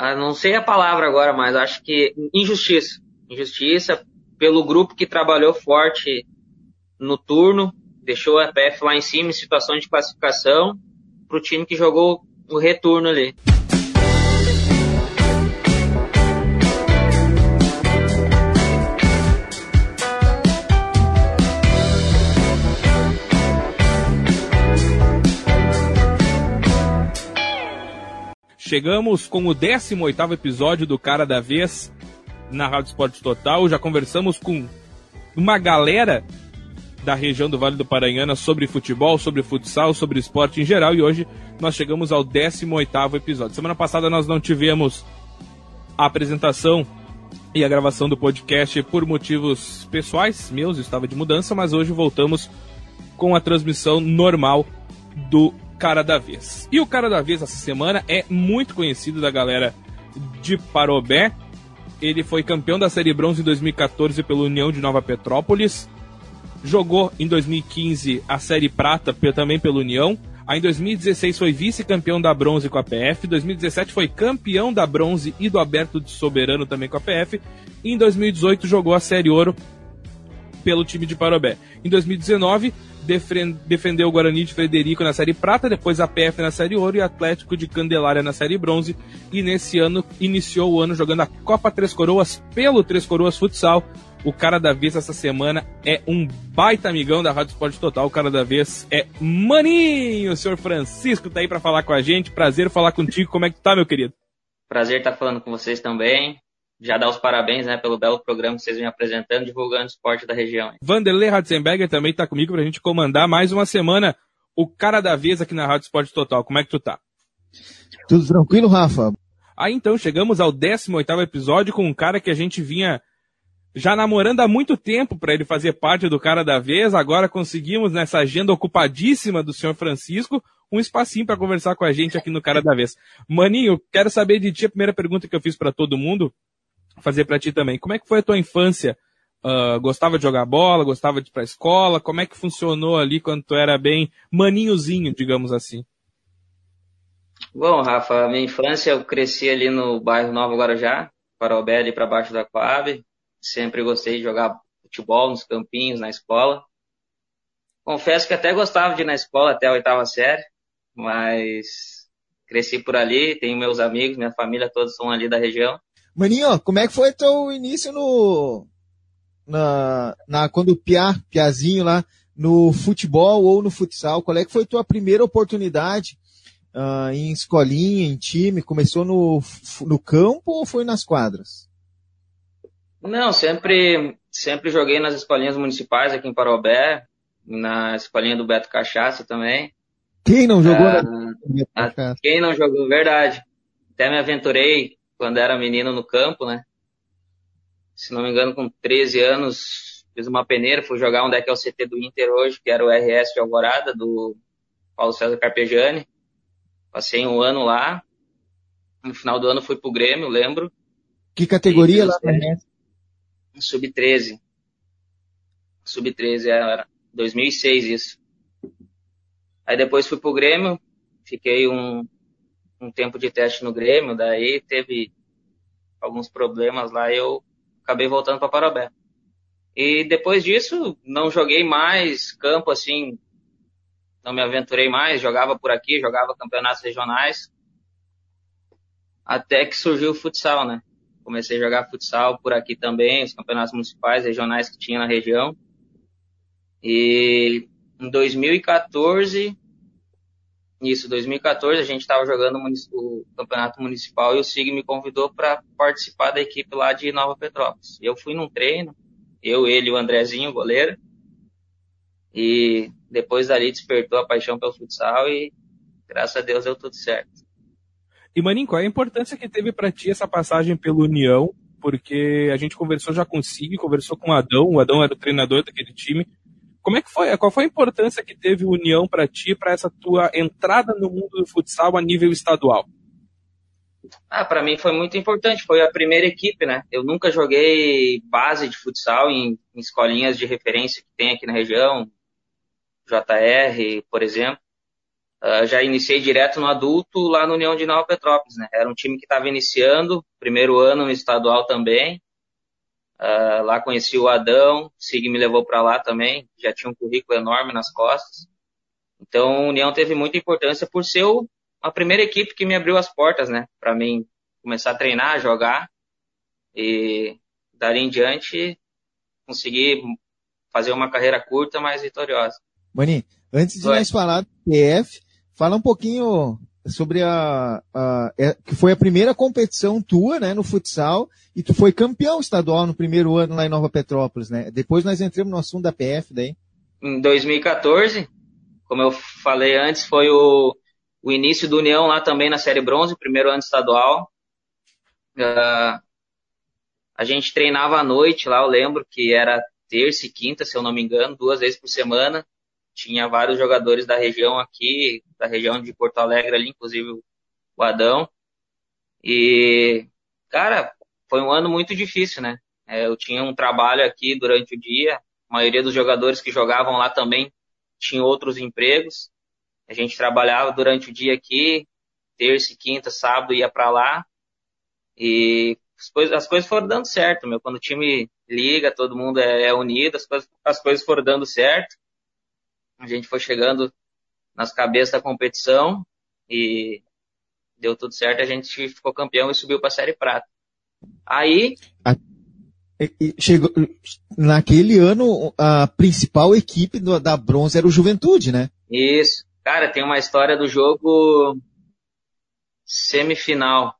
Ah, não sei a palavra agora, mas acho que injustiça. Injustiça pelo grupo que trabalhou forte no turno, deixou a PF lá em cima em situação de classificação, para o time que jogou o retorno ali. Chegamos com o 18º episódio do Cara da Vez na Rádio Esporte Total. Já conversamos com uma galera da região do Vale do Paranhana sobre futebol, sobre futsal, sobre esporte em geral e hoje nós chegamos ao 18º episódio. Semana passada nós não tivemos a apresentação e a gravação do podcast por motivos pessoais meus, estava de mudança, mas hoje voltamos com a transmissão normal do cara da vez. E o cara da vez essa semana é muito conhecido da galera de Parobé. Ele foi campeão da Série Bronze em 2014 pela União de Nova Petrópolis. Jogou em 2015 a Série Prata também pela União. Aí em 2016 foi vice-campeão da bronze com a PF. Em 2017 foi campeão da bronze e do aberto de soberano também com a PF. E em 2018 jogou a Série Ouro pelo time de Parobé. Em 2019 defendeu o Guarani de Frederico na Série Prata, depois a PF na Série Ouro e Atlético de Candelária na Série Bronze. E nesse ano iniciou o ano jogando a Copa Três Coroas pelo Três Coroas Futsal. O cara da vez essa semana é um baita amigão da Rádio Esporte Total. O cara da vez é Maninho. O senhor Francisco tá aí para falar com a gente. Prazer falar contigo. Como é que tá, meu querido? Prazer estar tá falando com vocês também já dar os parabéns né, pelo belo programa que vocês vêm apresentando, divulgando o esporte da região. Vanderlei Ratzenberger também está comigo para a gente comandar mais uma semana o cara da vez aqui na Rádio Esporte Total. Como é que tu tá? Tudo tranquilo, Rafa? Aí então, chegamos ao 18º episódio com um cara que a gente vinha já namorando há muito tempo para ele fazer parte do cara da vez. Agora conseguimos nessa agenda ocupadíssima do senhor Francisco um espacinho para conversar com a gente aqui no cara da vez. Maninho, quero saber de ti a primeira pergunta que eu fiz para todo mundo fazer para ti também. Como é que foi a tua infância? Uh, gostava de jogar bola, gostava de ir pra escola? Como é que funcionou ali quando tu era bem maninhozinho, digamos assim? Bom, Rafa, minha infância eu cresci ali no bairro Nova Guarujá, Parobé ali para baixo da Coab. Sempre gostei de jogar futebol nos campinhos, na escola. Confesso que até gostava de ir na escola até a oitava série, mas cresci por ali, tenho meus amigos, minha família, todos são ali da região. Maninho, como é que foi teu início no. Na, na, quando o Pia, Piazinho lá, no futebol ou no futsal? Qual é que foi tua primeira oportunidade uh, em escolinha, em time? Começou no, no campo ou foi nas quadras? Não, sempre, sempre joguei nas escolinhas municipais aqui em Parobé, na escolinha do Beto Cachaça também. Quem não jogou? Uh, quem não jogou, verdade. Até me aventurei quando era menino no campo, né? Se não me engano, com 13 anos, fiz uma peneira, fui jogar onde é que é o CT do Inter hoje, que era o RS de Alvorada, do Paulo César Carpegiani. Passei um ano lá. No final do ano fui pro Grêmio, lembro. Que categoria lá no RS? Sub-13. Sub-13, era 2006 isso. Aí depois fui pro Grêmio, fiquei um, um tempo de teste no Grêmio, daí teve alguns problemas lá e eu acabei voltando para Parabé. E depois disso, não joguei mais campo assim, não me aventurei mais, jogava por aqui, jogava campeonatos regionais, até que surgiu o futsal, né? Comecei a jogar futsal por aqui também, os campeonatos municipais, regionais que tinha na região. E em 2014 isso, 2014 a gente estava jogando o campeonato municipal e o SIG me convidou para participar da equipe lá de Nova Petrópolis. Eu fui num treino, eu, ele e o Andrezinho, goleiro, e depois dali despertou a paixão pelo futsal e graças a Deus deu tudo certo. E Maninho, qual é a importância que teve para ti essa passagem pela União? Porque a gente conversou já com o SIG, conversou com o Adão, o Adão era o treinador daquele time, como é que foi? Qual foi a importância que teve o União para ti, para essa tua entrada no mundo do futsal a nível estadual? Ah, para mim foi muito importante. Foi a primeira equipe, né? Eu nunca joguei base de futsal em, em escolinhas de referência que tem aqui na região, JR, por exemplo. uh, já iniciei direto no adulto lá no União de Nova Petrópolis, né? Era um time que estava iniciando, primeiro ano no estadual também. Uh, lá conheci o Adão, o Sig me levou para lá também, já tinha um currículo enorme nas costas. Então, a União teve muita importância por ser o, a primeira equipe que me abriu as portas, né? Para mim começar a treinar, jogar e dali em diante conseguir fazer uma carreira curta, mas vitoriosa. Mani, antes de Oi. nós falar do PF, fala um pouquinho sobre a, a, é, que foi a primeira competição tua, né, no futsal, e tu foi campeão estadual no primeiro ano lá em Nova Petrópolis, né? Depois nós entramos no assunto da PF daí. Em 2014, como eu falei antes, foi o, o início do União lá também na Série Bronze, primeiro ano estadual. Uh, a gente treinava à noite lá, eu lembro que era terça e quinta, se eu não me engano, duas vezes por semana. Tinha vários jogadores da região aqui, da região de Porto Alegre ali, inclusive o Adão. E, cara, foi um ano muito difícil, né? É, eu tinha um trabalho aqui durante o dia, a maioria dos jogadores que jogavam lá também tinham outros empregos. A gente trabalhava durante o dia aqui, terça, quinta, sábado ia para lá. E as coisas, as coisas foram dando certo, meu. Quando o time liga, todo mundo é, é unido, as coisas, as coisas foram dando certo. A gente foi chegando nas cabeças da competição e deu tudo certo. A gente ficou campeão e subiu para a Série Prata. Aí. A, chegou, naquele ano, a principal equipe do, da bronze era o Juventude, né? Isso. Cara, tem uma história do jogo semifinal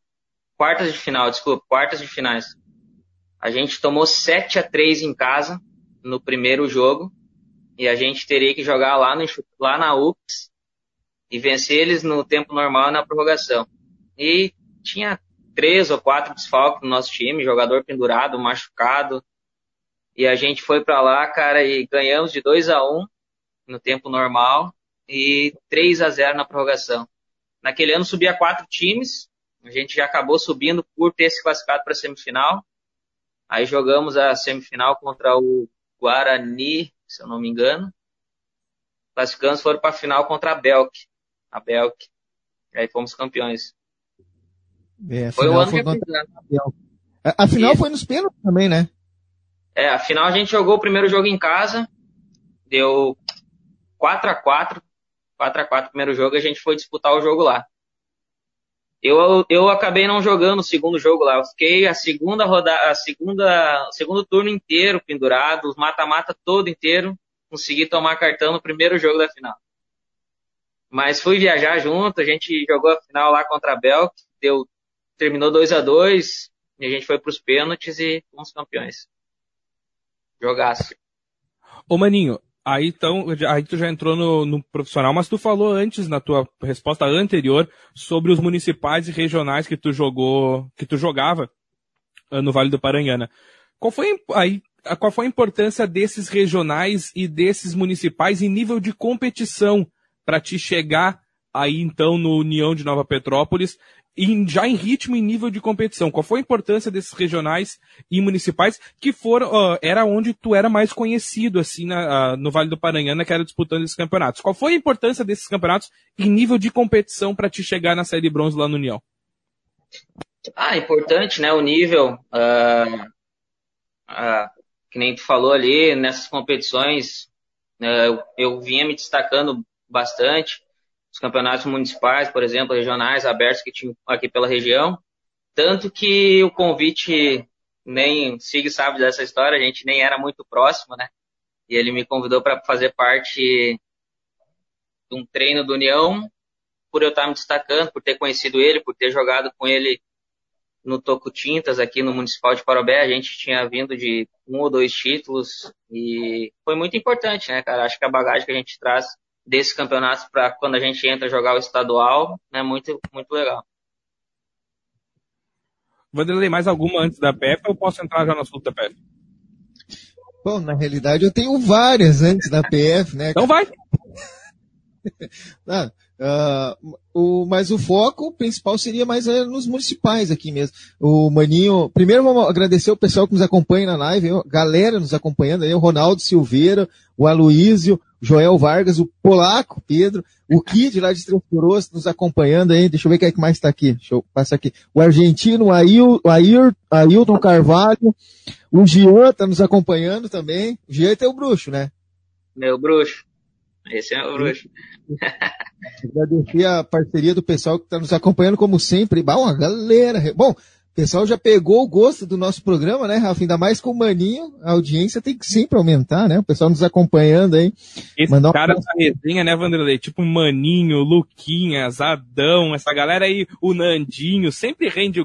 quartas de final, desculpa, quartas de finais. A gente tomou 7 a 3 em casa no primeiro jogo e a gente teria que jogar lá, no, lá na UPS e vencer eles no tempo normal na prorrogação. E tinha três ou quatro desfalques no nosso time, jogador pendurado, machucado. E a gente foi para lá, cara, e ganhamos de 2 a 1 no tempo normal e 3 a 0 na prorrogação. Naquele ano subia quatro times, a gente já acabou subindo por ter se classificado para semifinal. Aí jogamos a semifinal contra o Guarani, se eu não me engano. Classificamos, foram para a final contra a Belk. A Belk. E aí fomos campeões. É, foi o ano foi que a, a final foi nos pênaltis também, né? É, a final a gente jogou o primeiro jogo em casa. Deu 4 a 4 4 a 4 o primeiro jogo e a gente foi disputar o jogo lá. Eu, eu acabei não jogando o segundo jogo lá. Eu fiquei a segunda rodada, a segunda, segundo turno inteiro pendurado, os mata-mata todo inteiro. Consegui tomar cartão no primeiro jogo da final. Mas fui viajar junto, a gente jogou a final lá contra a Belk, deu, terminou 2 a 2 e a gente foi para os pênaltis e fomos campeões. Jogaço. Ô Maninho, Aí então, aí tu já entrou no, no, profissional, mas tu falou antes na tua resposta anterior sobre os municipais e regionais que tu jogou, que tu jogava ah, no Vale do Paranhana. Qual foi aí qual foi a importância desses regionais e desses municipais em nível de competição para te chegar aí então no União de Nova Petrópolis em, já em ritmo e nível de competição? Qual foi a importância desses regionais e municipais que foram, uh, era onde tu era mais conhecido, assim, na, uh, no Vale do Paranhana, que era disputando esses campeonatos? Qual foi a importância desses campeonatos em nível de competição para te chegar na série bronze lá no União? Ah, importante, né? O nível, uh, que nem tu falou ali, nessas competições, né, eu, eu vinha me destacando bastante os campeonatos municipais, por exemplo, regionais, abertos que tinham aqui pela região. Tanto que o convite, nem Sig sabe dessa história, a gente nem era muito próximo, né? E ele me convidou para fazer parte de um treino do União, por eu estar me destacando, por ter conhecido ele, por ter jogado com ele no Toco Tintas aqui no Municipal de Parobé. A gente tinha vindo de um ou dois títulos e foi muito importante, né, cara? Acho que a bagagem que a gente traz desses campeonatos para quando a gente entra jogar o estadual, é né, muito, muito legal. Vanderlei, mais alguma antes da PF ou posso entrar já no assunto da PF? Bom, na realidade eu tenho várias antes da PF, né? Então vai! ah, uh, o, mas o foco principal seria mais uh, nos municipais aqui mesmo. O Maninho, primeiro vamos agradecer o pessoal que nos acompanha na live, galera nos acompanhando aí, o Ronaldo Silveira, o Aloísio, Joel Vargas, o Polaco, Pedro, o Kid lá de Três nos acompanhando aí. Deixa eu ver quem é que mais está aqui. Deixa eu passar aqui. O argentino, o Ail, Ail, Ailton Carvalho, o Gian está nos acompanhando também. O Gian é o bruxo, né? Meu bruxo. Esse é o bruxo. Agradecer a parceria do pessoal que está nos acompanhando como sempre. Bom, galera. Bom, pessoal já pegou o gosto do nosso programa, né, Rafa? Ainda mais com o Maninho, a audiência tem que sempre aumentar, né? O pessoal nos acompanhando aí. Esse Mandar cara um... da resenha, né, Vanderlei? Tipo Maninho, Luquinhas, Adão, essa galera aí, o Nandinho, sempre rende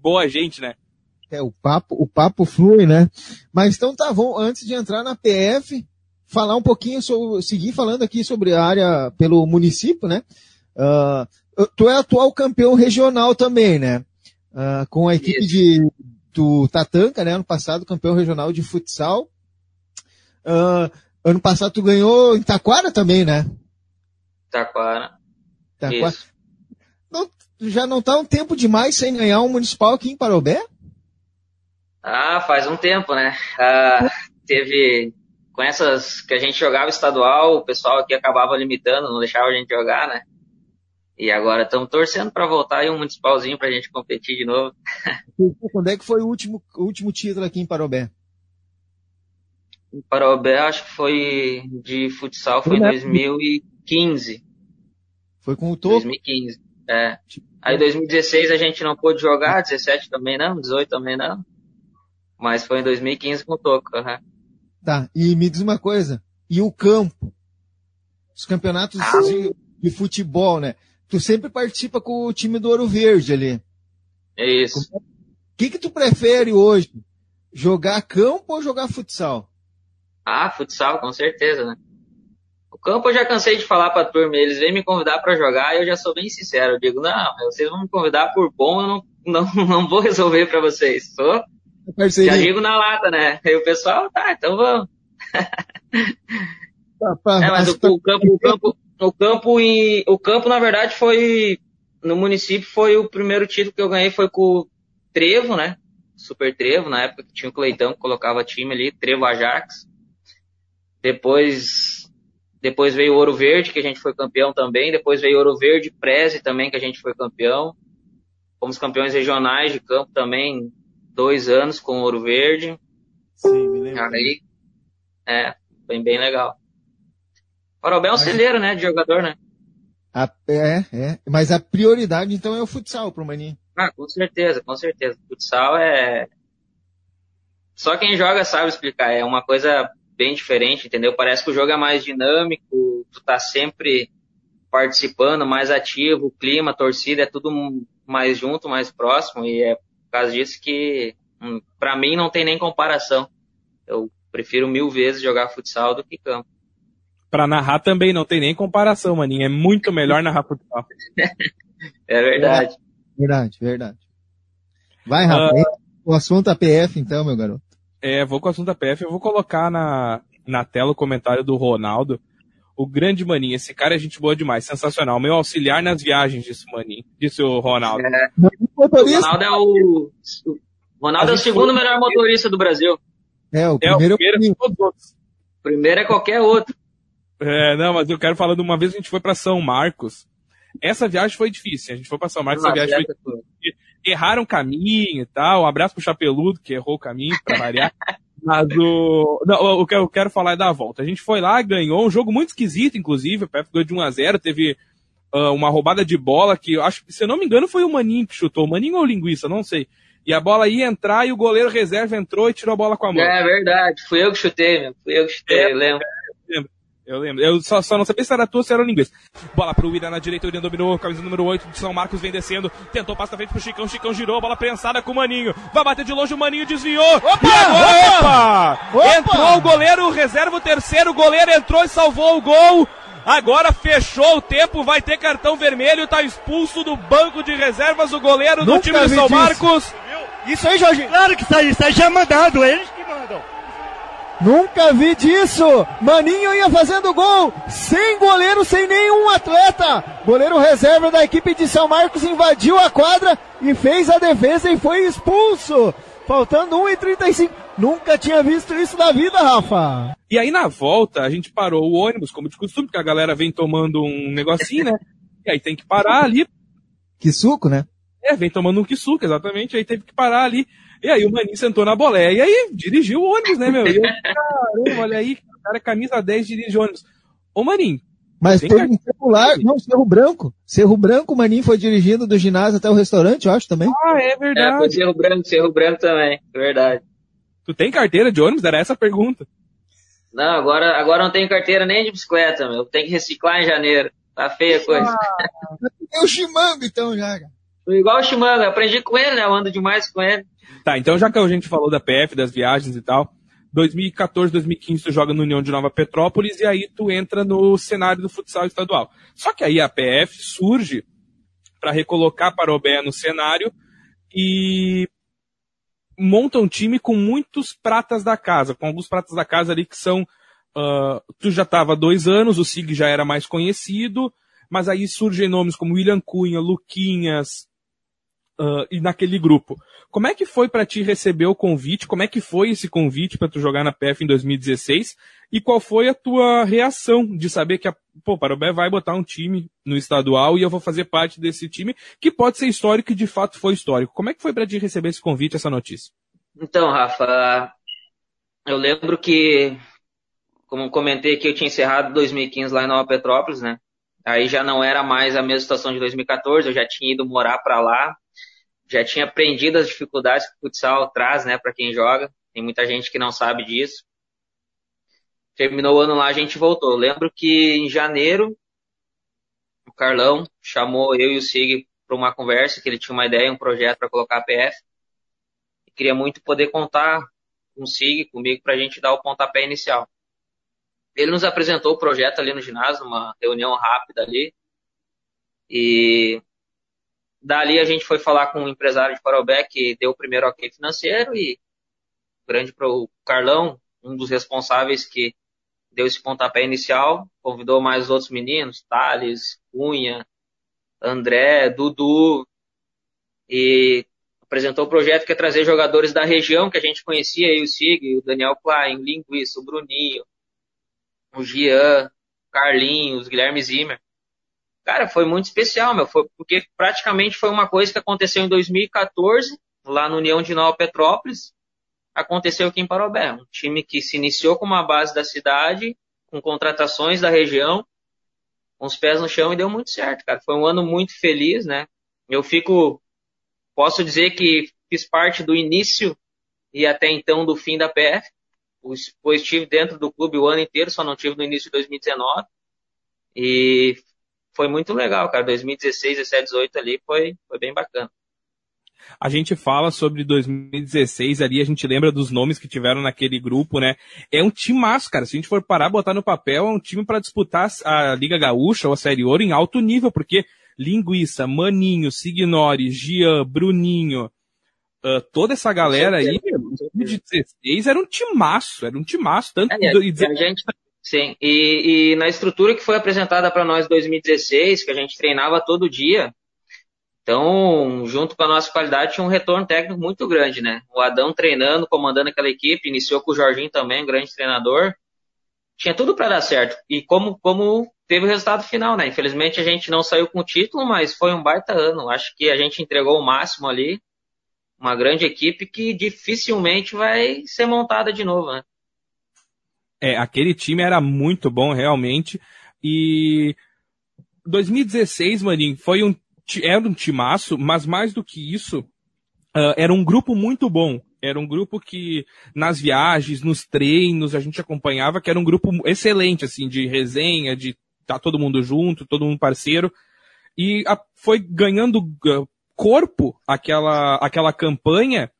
boa gente, né? É, o papo, o papo flui, né? Mas então tá bom, antes de entrar na PF, falar um pouquinho sobre, seguir falando aqui sobre a área pelo município, né? Uh, tu é atual campeão regional também, né? uh, com a equipe de, do Tatanka, né? Ano passado, campeão regional de futsal. Uh, ano passado tu ganhou em Taquara também, né? Taquara. Taquara. Não, já não tá um tempo demais sem ganhar um municipal aqui em Parobé? Ah, faz um tempo, né? Ah, teve com essas que a gente jogava estadual, o pessoal aqui acabava limitando, não deixava a gente jogar, né? E agora estamos torcendo para voltar em um municipalzinho para a gente competir de novo. Quando é que foi o último, o último título aqui em Parobé? Em Parobé, acho que foi de futsal, foi em 2015. Foi com o Toco? 2015, é. Aí 2016 a gente não pôde jogar, 17 também não, 18 também não. Mas foi em 2015 com o Toco, uhum. Tá, e me diz uma coisa, e o campo? Os campeonatos ah, de, de futebol, né? tu sempre participa com o time do Ouro Verde ali. É isso. O que que tu prefere hoje? Jogar campo ou jogar futsal? Ah, futsal, com certeza, né? O campo eu já cansei de falar pra turma, eles vêm me convidar para jogar e eu já sou bem sincero. Eu digo, não, vocês vão me convidar por bom, eu não, não, não vou resolver para vocês. Sou, já digo na lata, né? E o pessoal, tá, então vamos. Tá, tá, é, mas o, o, campo, o, campo, o campo e o campo na verdade foi no município foi o primeiro título que eu ganhei foi com o Trevo, né? Super Trevo, na época que tinha o Cleitão que colocava time ali, Trevo Ajax. Depois depois veio o Ouro Verde, que a gente foi campeão também, depois veio Ouro Verde Preze também, que a gente foi campeão. Fomos campeões regionais de campo também, dois anos com o Ouro Verde. Sim, me lembro. Aí, é, bem, bem legal. Parobé é um celeiro, né, de jogador, né? A, é, é. Mas a prioridade, então, é o futsal pro Maninho. Ah, com certeza, com certeza. Futsal é... Só quem joga sabe explicar. É uma coisa bem diferente, entendeu? Parece que o jogo é mais dinâmico, tu tá sempre participando, mais ativo, o clima, a torcida, é tudo mais junto, mais próximo, e é por causa disso que, hum, para mim, não tem nem comparação. Eu prefiro mil vezes jogar futsal do que campo. Pra narrar também não tem nem comparação, maninho. É muito melhor narrar futsal. é verdade. Verdade, verdade. Vai, Rafa. Uh, o assunto APF, então, meu garoto. É, vou com o assunto APF. Eu vou colocar na, na tela o comentário do Ronaldo. O grande maninho, esse cara é gente boa demais, sensacional. Meu auxiliar nas viagens, disse o maninho, disse o Ronaldo. É. O Ronaldo é o. O Ronaldo é o segundo melhor motorista do Brasil. É, o primeiro é, o primeiro é todos outros. O primeiro é qualquer outro. É, não, mas eu quero falar de uma vez que a gente foi para São Marcos. Essa viagem foi difícil. A gente foi para São Marcos, essa viagem foi difícil. Erraram o caminho e tal. Um abraço pro Chapeludo, que errou o caminho, pra variar. Mas o. Não, o que eu quero falar é da volta. A gente foi lá, ganhou um jogo muito esquisito, inclusive. O PF ganhou de 1x0. Teve uh, uma roubada de bola que eu acho se eu não me engano, foi o Maninho que chutou. O Maninho ou o Linguiça, não sei. E a bola ia entrar e o goleiro reserva entrou e tirou a bola com a mão. É verdade, fui eu que chutei, meu. Fui eu que chutei, é, lembro. É, lembro. Eu lembro. Eu só, só não sabia se era tua ou se era o inglês. Bola pro Ira na direita, o Ira dominou, camisa número 8 de São Marcos vem descendo. Tentou passar frente pro Chicão, Chicão girou, bola prensada com o Maninho. Vai bater de longe, o Maninho desviou. Opa! E agora, opa! opa! Entrou o goleiro, reserva o terceiro, o goleiro entrou e salvou o gol. Agora fechou o tempo, vai ter cartão vermelho, tá expulso do banco de reservas o goleiro Nunca do time de São Marcos. Isso aí, Jorge. Claro que está, está já mandado, eles que mandam. Nunca vi disso! Maninho ia fazendo gol, sem goleiro, sem nenhum atleta! Goleiro reserva da equipe de São Marcos invadiu a quadra e fez a defesa e foi expulso! Faltando 1,35. Nunca tinha visto isso na vida, Rafa! E aí na volta a gente parou o ônibus, como de costume, porque a galera vem tomando um negocinho, né? E aí tem que parar ali. Que suco, né? É, vem tomando um que suco, exatamente. Aí teve que parar ali. E aí o Maninho sentou na boleia. E aí dirigiu o ônibus, né, meu? E eu, caramba, olha aí, o cara é camisa 10 dirige ônibus. Ô, Maninho. Mas tem um celular, não, Cerro Branco. Cerro Branco, o Maninho foi dirigindo do ginásio até o restaurante, eu acho também. Ah, é verdade. É, foi Cerro Branco, Cerro Branco também, verdade. Tu tem carteira de ônibus? Era essa a pergunta. Não, agora, agora não tenho carteira nem de bicicleta, meu. Tem que reciclar em janeiro. Tá feia a coisa. Ah, é o Chimango, então, já. Igual o Chimango, aprendi com ele, né? Eu ando demais com ele. Tá, então já que a gente falou da PF, das viagens e tal, 2014, 2015 tu joga no União de Nova Petrópolis e aí tu entra no cenário do futsal estadual. Só que aí a PF surge para recolocar Parobé no cenário e monta um time com muitos pratas da casa, com alguns pratas da casa ali que são. Uh, tu já estava há dois anos, o SIG já era mais conhecido, mas aí surgem nomes como William Cunha, Luquinhas, uh, e naquele grupo. Como é que foi para ti receber o convite? Como é que foi esse convite para tu jogar na PF em 2016? E qual foi a tua reação de saber que a pô, Parobé vai botar um time no estadual e eu vou fazer parte desse time que pode ser histórico e de fato foi histórico. Como é que foi para ti receber esse convite, essa notícia? Então, Rafa, eu lembro que, como comentei que eu tinha encerrado 2015 lá em Nova Petrópolis, né? Aí já não era mais a mesma situação de 2014, eu já tinha ido morar para lá, já tinha aprendido as dificuldades que o futsal traz, né, para quem joga. Tem muita gente que não sabe disso. Terminou o ano lá, a gente voltou. lembro que em janeiro, o Carlão chamou eu e o Sig para uma conversa, que ele tinha uma ideia, um projeto para colocar a PF. E queria muito poder contar com o Sig, comigo, para a gente dar o pontapé inicial. Ele nos apresentou o projeto ali no ginásio, uma reunião rápida ali. E Dali a gente foi falar com um empresário de Parobé que deu o primeiro ok financeiro e grande para o Carlão, um dos responsáveis que deu esse pontapé inicial, convidou mais outros meninos, Thales, Cunha, André, Dudu, e apresentou o projeto que é trazer jogadores da região que a gente conhecia, aí o Sig, o Daniel Klein, o Linguiça, o Bruninho, o Gian, o Carlinhos, o Guilherme Zimmer. Cara, foi muito especial, meu, foi porque praticamente foi uma coisa que aconteceu em 2014, lá no União de Nova Petrópolis, aconteceu aqui em Parobé, um time que se iniciou com uma base da cidade, com contratações da região, com os pés no chão e deu muito certo, cara. Foi um ano muito feliz, né? Eu fico, posso dizer que fiz parte do início e até então do fim da PF, pois estive dentro do clube o ano inteiro, só não tive no início de 2019. E foi muito legal, cara. 2016, 17, 18 ali foi, foi bem bacana. A gente fala sobre 2016 ali, a gente lembra dos nomes que tiveram naquele grupo, né? É um time massa, cara. Se a gente for parar, botar no papel, é um time para disputar a Liga Gaúcha ou a Série Ouro em alto nível, porque Linguiça, Maninho, Signori, Gian, Bruninho, uh, toda essa galera aí, 2016 era um timaço, era um timaço, tanto é, e, a gente Sim, e, e na estrutura que foi apresentada para nós em 2016, que a gente treinava todo dia, então, junto com a nossa qualidade, tinha um retorno técnico muito grande, né? O Adão treinando, comandando aquela equipe, iniciou com o Jorginho também, grande treinador. Tinha tudo para dar certo. E como, como teve o resultado final, né? Infelizmente a gente não saiu com o título, mas foi um baita ano. Acho que a gente entregou o máximo ali. Uma grande equipe que dificilmente vai ser montada de novo, né? É, aquele time era muito bom, realmente. E 2016, maninho, foi um, era um timaço, mas mais do que isso, uh, era um grupo muito bom. Era um grupo que, nas viagens, nos treinos, a gente acompanhava, que era um grupo excelente, assim, de resenha, de tá todo mundo junto, todo mundo parceiro. E a, foi ganhando uh, corpo aquela, aquela campanha,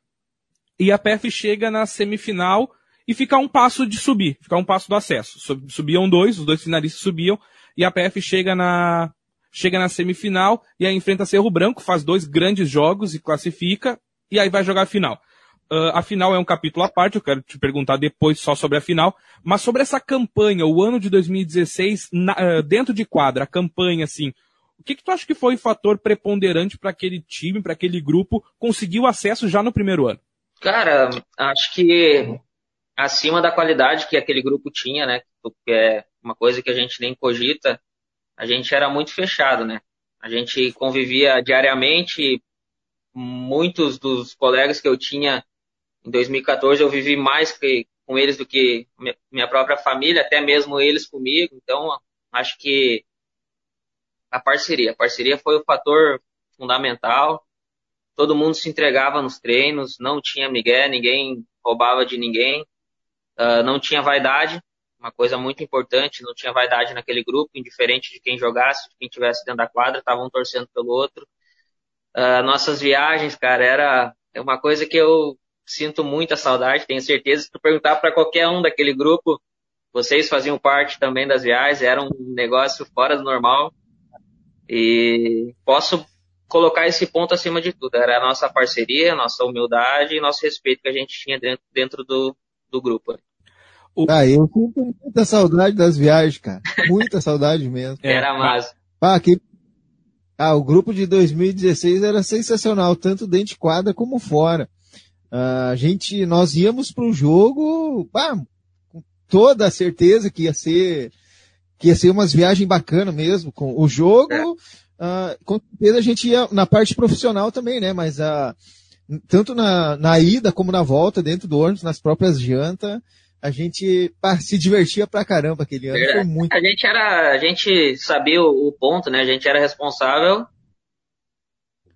e a PF chega na semifinal e ficar um passo de subir, ficar um passo do acesso. Subiam dois, os dois finalistas subiam, e a PF chega na, chega na semifinal, e aí enfrenta Cerro Branco, faz dois grandes jogos e classifica, e aí vai jogar a final. Uh, a final é um capítulo à parte, eu quero te perguntar depois só sobre a final, mas sobre essa campanha, o ano de 2016, na, uh, dentro de quadra, a campanha, assim, o que, que tu acha que foi o fator preponderante para aquele time, para aquele grupo, conseguir o acesso já no primeiro ano? Cara, acho que acima da qualidade que aquele grupo tinha, né, que é uma coisa que a gente nem cogita, a gente era muito fechado, né? A gente convivia diariamente, muitos dos colegas que eu tinha em 2014 eu vivi mais que, com eles do que minha própria família, até mesmo eles comigo. Então, acho que a parceria. A parceria foi o fator fundamental. Todo mundo se entregava nos treinos, não tinha migué, ninguém roubava de ninguém, uh, não tinha vaidade, uma coisa muito importante, não tinha vaidade naquele grupo, indiferente de quem jogasse, de quem estivesse dentro da quadra, estavam torcendo pelo outro. Uh, nossas viagens, cara, era uma coisa que eu sinto muita saudade, tenho certeza. Se tu perguntar para qualquer um daquele grupo, vocês faziam parte também das viagens, era um negócio fora do normal. E posso colocar esse ponto acima de tudo. Era a nossa parceria, nossa humildade e nosso respeito que a gente tinha dentro, dentro do, do grupo. Ah, eu sinto muita saudade das viagens, cara. Muita saudade mesmo. Era massa. Ah, ah, o grupo de 2016 era sensacional, tanto dentro de quadra como fora. Uh, a gente, nós íamos para um jogo, ah, com toda a certeza que ia ser, que ia ser umas viagens bacanas mesmo, com o jogo, é. uh, com certeza a gente ia na parte profissional também, né, mas uh, tanto na, na ida como na volta, dentro do ônibus, nas próprias jantas, a gente se divertia pra caramba aquele ano, foi muito. A gente era, a gente sabia o, o ponto, né, a gente era responsável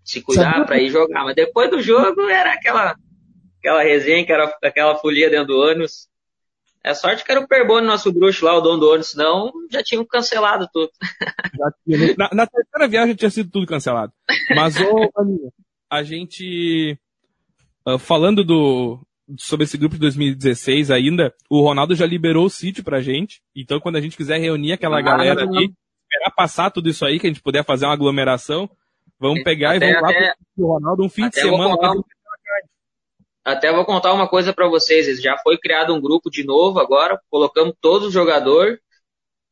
se cuidar para ir jogar, mas depois do jogo era aquela aquela resenha, que era aquela folia dentro do ônibus. É sorte que era o Perbone, nosso bruxo lá, o dono do ônibus, senão já tinham cancelado tudo. Na, na, terceira viagem tinha sido tudo cancelado. Mas, ô, a gente, uh, falando do, sobre esse grupo de 2016 ainda, o Ronaldo já liberou o sítio pra gente. Então, quando a gente quiser reunir aquela ah, galera ali, esperar passar tudo isso aí, que a gente puder fazer uma aglomeração, vamos pegar até, e vamos lá pro Ronaldo um fim de semana. Até vou contar uma coisa para vocês. Já foi criado um grupo de novo agora. Colocamos todos os jogadores.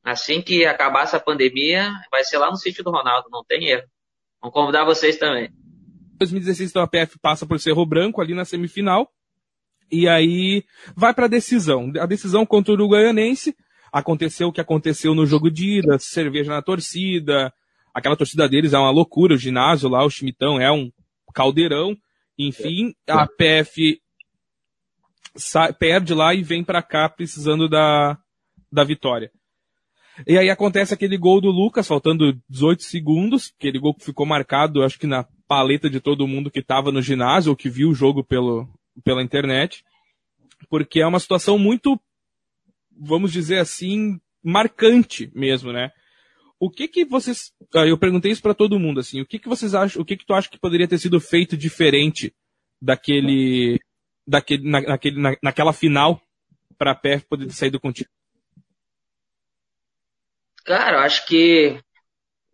Assim que acabar essa pandemia, vai ser lá no sítio do Ronaldo. Não tem erro. Vamos convidar vocês também. 2016, então a PF passa por Cerro Branco ali na semifinal. E aí vai para a decisão. A decisão contra o Uruguaianense. Aconteceu o que aconteceu no jogo de ida, cerveja na torcida. Aquela torcida deles é uma loucura. O ginásio lá, o Chimitão, é um caldeirão. Enfim, a PF sai, perde lá e vem para cá precisando da, da vitória. E aí acontece aquele gol do Lucas, faltando 18 segundos, aquele gol que ficou marcado, acho que na paleta de todo mundo que estava no ginásio ou que viu o jogo pelo, pela internet, porque é uma situação muito, vamos dizer assim, marcante mesmo, né? o que que vocês, ah, eu perguntei isso para todo mundo assim, o que que vocês acham, o que que tu acha que poderia ter sido feito diferente daquele, daquele, na, naquele, na, naquela final para a PF poder ter saído contigo? Cara, acho que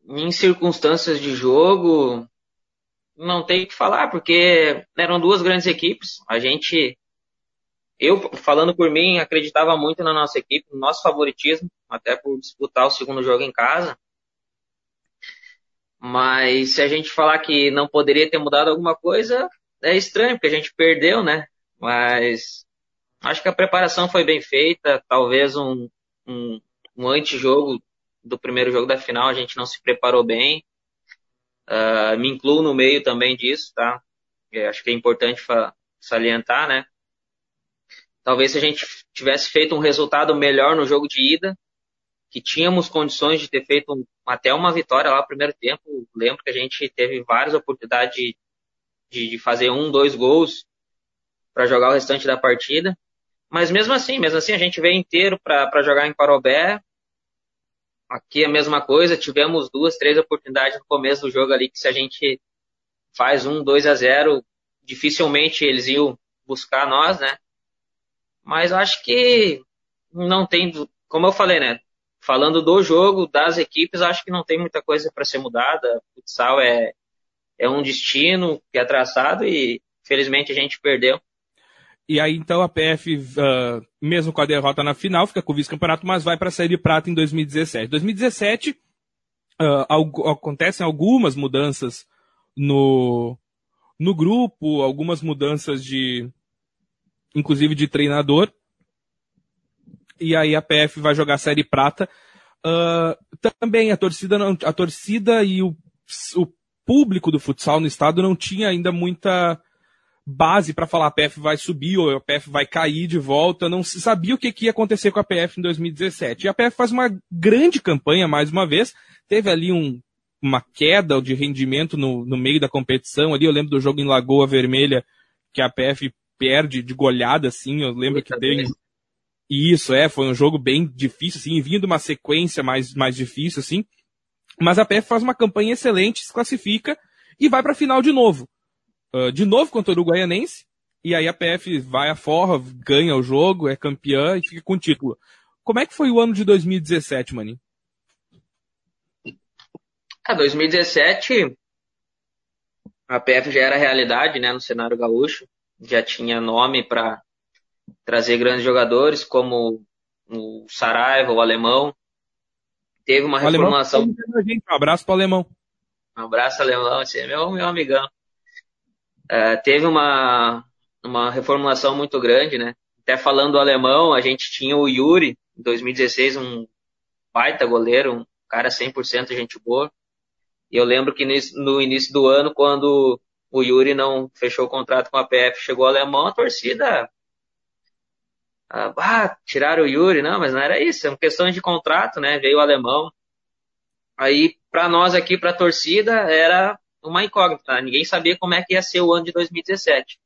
em circunstâncias de jogo não tem o que falar, porque eram duas grandes equipes. A gente eu, falando por mim, acreditava muito na nossa equipe, no nosso favoritismo, até por disputar o segundo jogo em casa. Mas se a gente falar que não poderia ter mudado alguma coisa, é estranho, porque a gente perdeu, né? Mas acho que a preparação foi bem feita. Talvez um, um, um antijogo do primeiro jogo da final a gente não se preparou bem. Uh, me incluo no meio também disso, tá? Eu acho que é importante salientar, né? Talvez se a gente tivesse feito um resultado melhor no jogo de ida, que tínhamos condições de ter feito um, até uma vitória lá no primeiro tempo. Lembro que a gente teve várias oportunidades de, de, de fazer um, dois gols para jogar o restante da partida. Mas mesmo assim, mesmo assim, a gente veio inteiro para jogar em Parobé. Aqui é a mesma coisa, tivemos duas, três oportunidades no começo do jogo ali que se a gente faz um, dois a zero, dificilmente eles iam buscar nós, né? Mas acho que não tem, como eu falei, né? Falando do jogo, das equipes, acho que não tem muita coisa para ser mudada. O futsal é, é um destino que é traçado e felizmente a gente perdeu. E aí, então, a PF, uh, mesmo com a derrota na final, fica com o vice-campeonato, mas vai para a Série Prata em 2017. 2017, uh, algo, acontecem algumas mudanças no, no grupo, algumas mudanças de, inclusive de treinador. E aí a PF vai jogar a Série Prata. Uh, também a torcida, não, a torcida e o, o público do futsal no estado não tinha ainda muita base para falar a PF vai subir ou a PF vai cair de volta, não se sabia o que, que ia acontecer com a PF em 2017. E a PF faz uma grande campanha mais uma vez, teve ali um, uma queda de rendimento no, no meio da competição, ali eu lembro do jogo em Lagoa Vermelha, que a PF perde de goleada, assim, eu lembro que tem... Isso, é, foi um jogo bem difícil, assim, vindo uma sequência mais, mais difícil, assim. Mas a PF faz uma campanha excelente, se classifica e vai para a final de novo. Ah, de novo contra o Uruguaianense, e aí a PF vai a forra, ganha o jogo, é campeã e fica com o título. Como é que foi o ano de 2017, Maninho? Ah, 2017, a PF já era realidade, né, no cenário gaúcho. Já tinha nome para trazer grandes jogadores, como o Saraiva, o Alemão. Teve uma reformulação. Alemão, um abraço para o Alemão. Um abraço, Alemão. Esse é meu, meu amigão. Uh, teve uma, uma reformulação muito grande, né? Até falando do alemão, a gente tinha o Yuri, em 2016, um baita goleiro, um cara 100% gente boa. E eu lembro que no início do ano, quando o Yuri não fechou o contrato com a PF, chegou o alemão, a torcida. Ah, tiraram o Yuri, não, mas não era isso, é uma questão de contrato, né? Veio o alemão. Aí, para nós aqui, para a torcida, era uma incógnita. Ninguém sabia como é que ia ser o ano de 2017.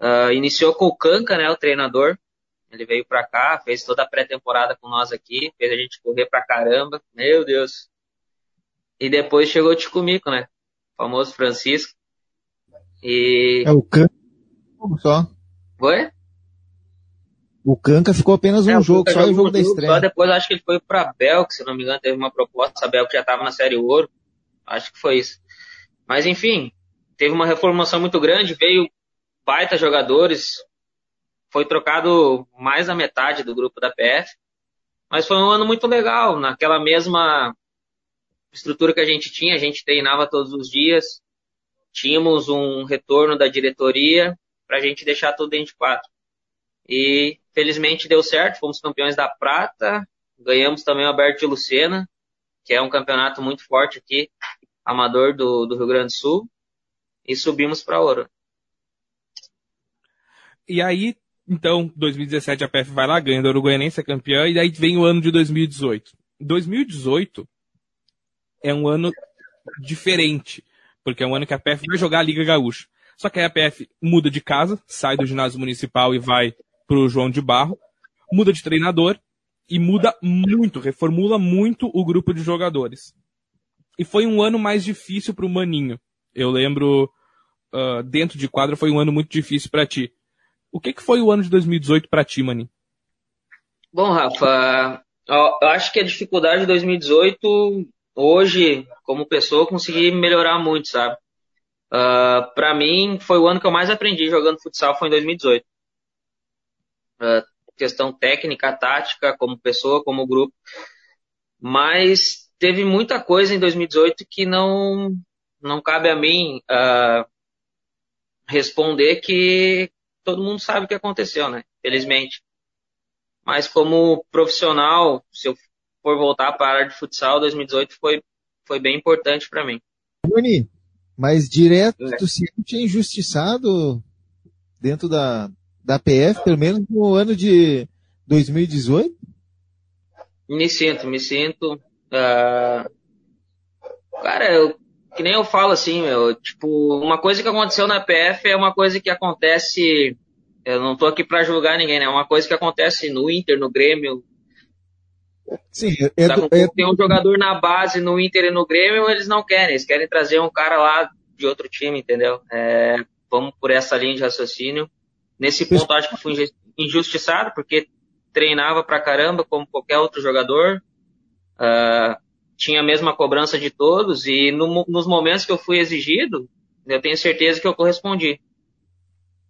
Uh, ah, iniciou com o Kanka, né, o treinador. Ele veio para cá, fez toda a pré-temporada com nós aqui, fez a gente correr pra caramba. Meu Deus. E depois chegou o Ticumico, né? O famoso Francisco. E... É o Kanka só. Foi? O Kanka ficou apenas um é, jogo, só o jogo da estreia. Só depois acho que ele foi pra Bel, que se não me engano teve uma proposta, a Bel que já tava na Série Ouro. Acho que foi isso. Mas enfim, teve uma reformulação muito grande, veio baita jogadores, foi trocado mais da metade do grupo da PF, mas foi um ano muito legal, naquela mesma estrutura que a gente tinha, a gente treinava todos os dias, tínhamos um retorno da diretoria para a gente deixar tudo dentro de quatro. E felizmente deu certo, fomos campeões da prata, ganhamos também o Aberto de Lucena, que é um campeonato muito forte aqui amador do, do Rio Grande do Sul e subimos para ouro. E aí, então, 2017 a PF vai lá, ganha do Uruguaianense, é campeã, e aí vem o ano de 2018. 2018 é um ano diferente, porque é um ano que a PF vai jogar a Liga Gaúcha. Só que aí a PF muda de casa, sai do ginásio municipal e vai pro João de Barro, muda de treinador e muda muito, reformula muito o grupo de jogadores. E foi um ano mais difícil para o Maninho. Eu lembro, uh, dentro de quadra, foi um ano muito difícil para ti. O que, que foi o ano de 2018 para ti, Maninho? Bom, Rafa, eu acho que a dificuldade de 2018, hoje, como pessoa, eu consegui melhorar muito, sabe? Uh, ah, para mim, foi o ano que eu mais aprendi jogando futsal, foi em 2018. Uh, questão técnica, tática, como pessoa, como grupo. Mas teve muita coisa em 2018 que não, não cabe a mim uh, responder que todo mundo sabe o que aconteceu, né? Felizmente. Mas como profissional, se eu for voltar para a área de futsal, 2018 foi, foi bem importante para mim. Rony, mas direto, é. tu se sente injustiçado dentro da, da PF, pelo menos no ano de 2018? Me sinto, me sinto. Uh, cara, eu, que nem eu falo assim, meu, tipo, uma coisa que aconteceu na PF é uma coisa que acontece. Eu não tô aqui para julgar ninguém, né? É uma coisa que acontece no Inter, no Grêmio. Sim, é, tá é, tem um jogador na base no Inter e no Grêmio, eles não querem, eles querem trazer um cara lá de outro time, entendeu? É, vamos por essa linha de raciocínio. Nesse ponto, acho que fui injustiçado, porque treinava pra caramba, como qualquer outro jogador, uh, tinha a mesma cobrança de todos e no, nos momentos que eu fui exigido, eu tenho certeza que eu correspondi.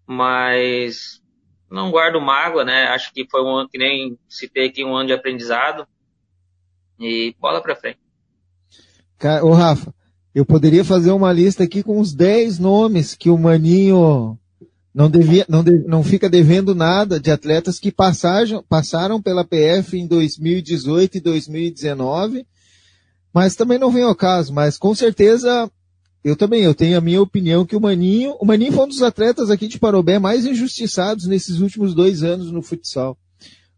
mas não guardo mágoa, né? Acho que foi um ano que nem citei aqui, um ano de aprendizado. E bola pra frente. Ô Rafa, eu poderia fazer uma lista aqui com os 10 nomes que o Maninho não, devia, não, de, não fica devendo nada de atletas que passaram, passaram pela PF em 2018 e 2019, mas também não vem ao caso, mas com certeza eu também, eu tenho a minha opinião que o Maninho, o Maninho foi um dos atletas aqui de Parobé mais injustiçados nesses últimos dois anos no futsal.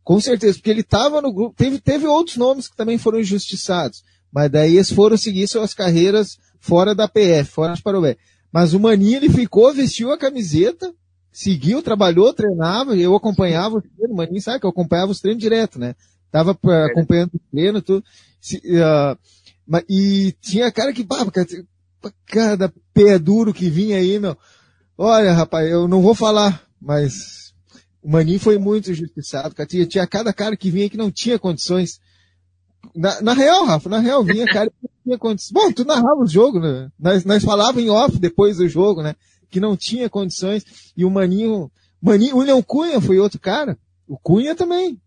Com certeza, porque ele estava no grupo, teve, teve outros nomes que também foram injustiçados, mas daí eles foram seguir suas carreiras fora da PF, fora de Parobé. Mas o Maninho, ele ficou, vestiu a camiseta, seguiu, trabalhou, treinava, eu acompanhava o treino, o Maninho sabe que eu acompanhava os treinos direto, né? Tava é. acompanhando o treino, tudo. Se, uh, e tinha cara que, pá, cada pé duro que vinha aí, meu. Olha, rapaz, eu não vou falar, mas o Maninho foi muito injustiçado, cara. Tinha, tinha cada cara que vinha que não tinha condições. Na, na real, Rafa, na real, vinha cara que não tinha condições. Bom, tu narrava o jogo, né? Nós, nós falávamos em off depois do jogo, né? Que não tinha condições. E o Maninho, Maninho, o William Cunha foi outro cara. O Cunha também.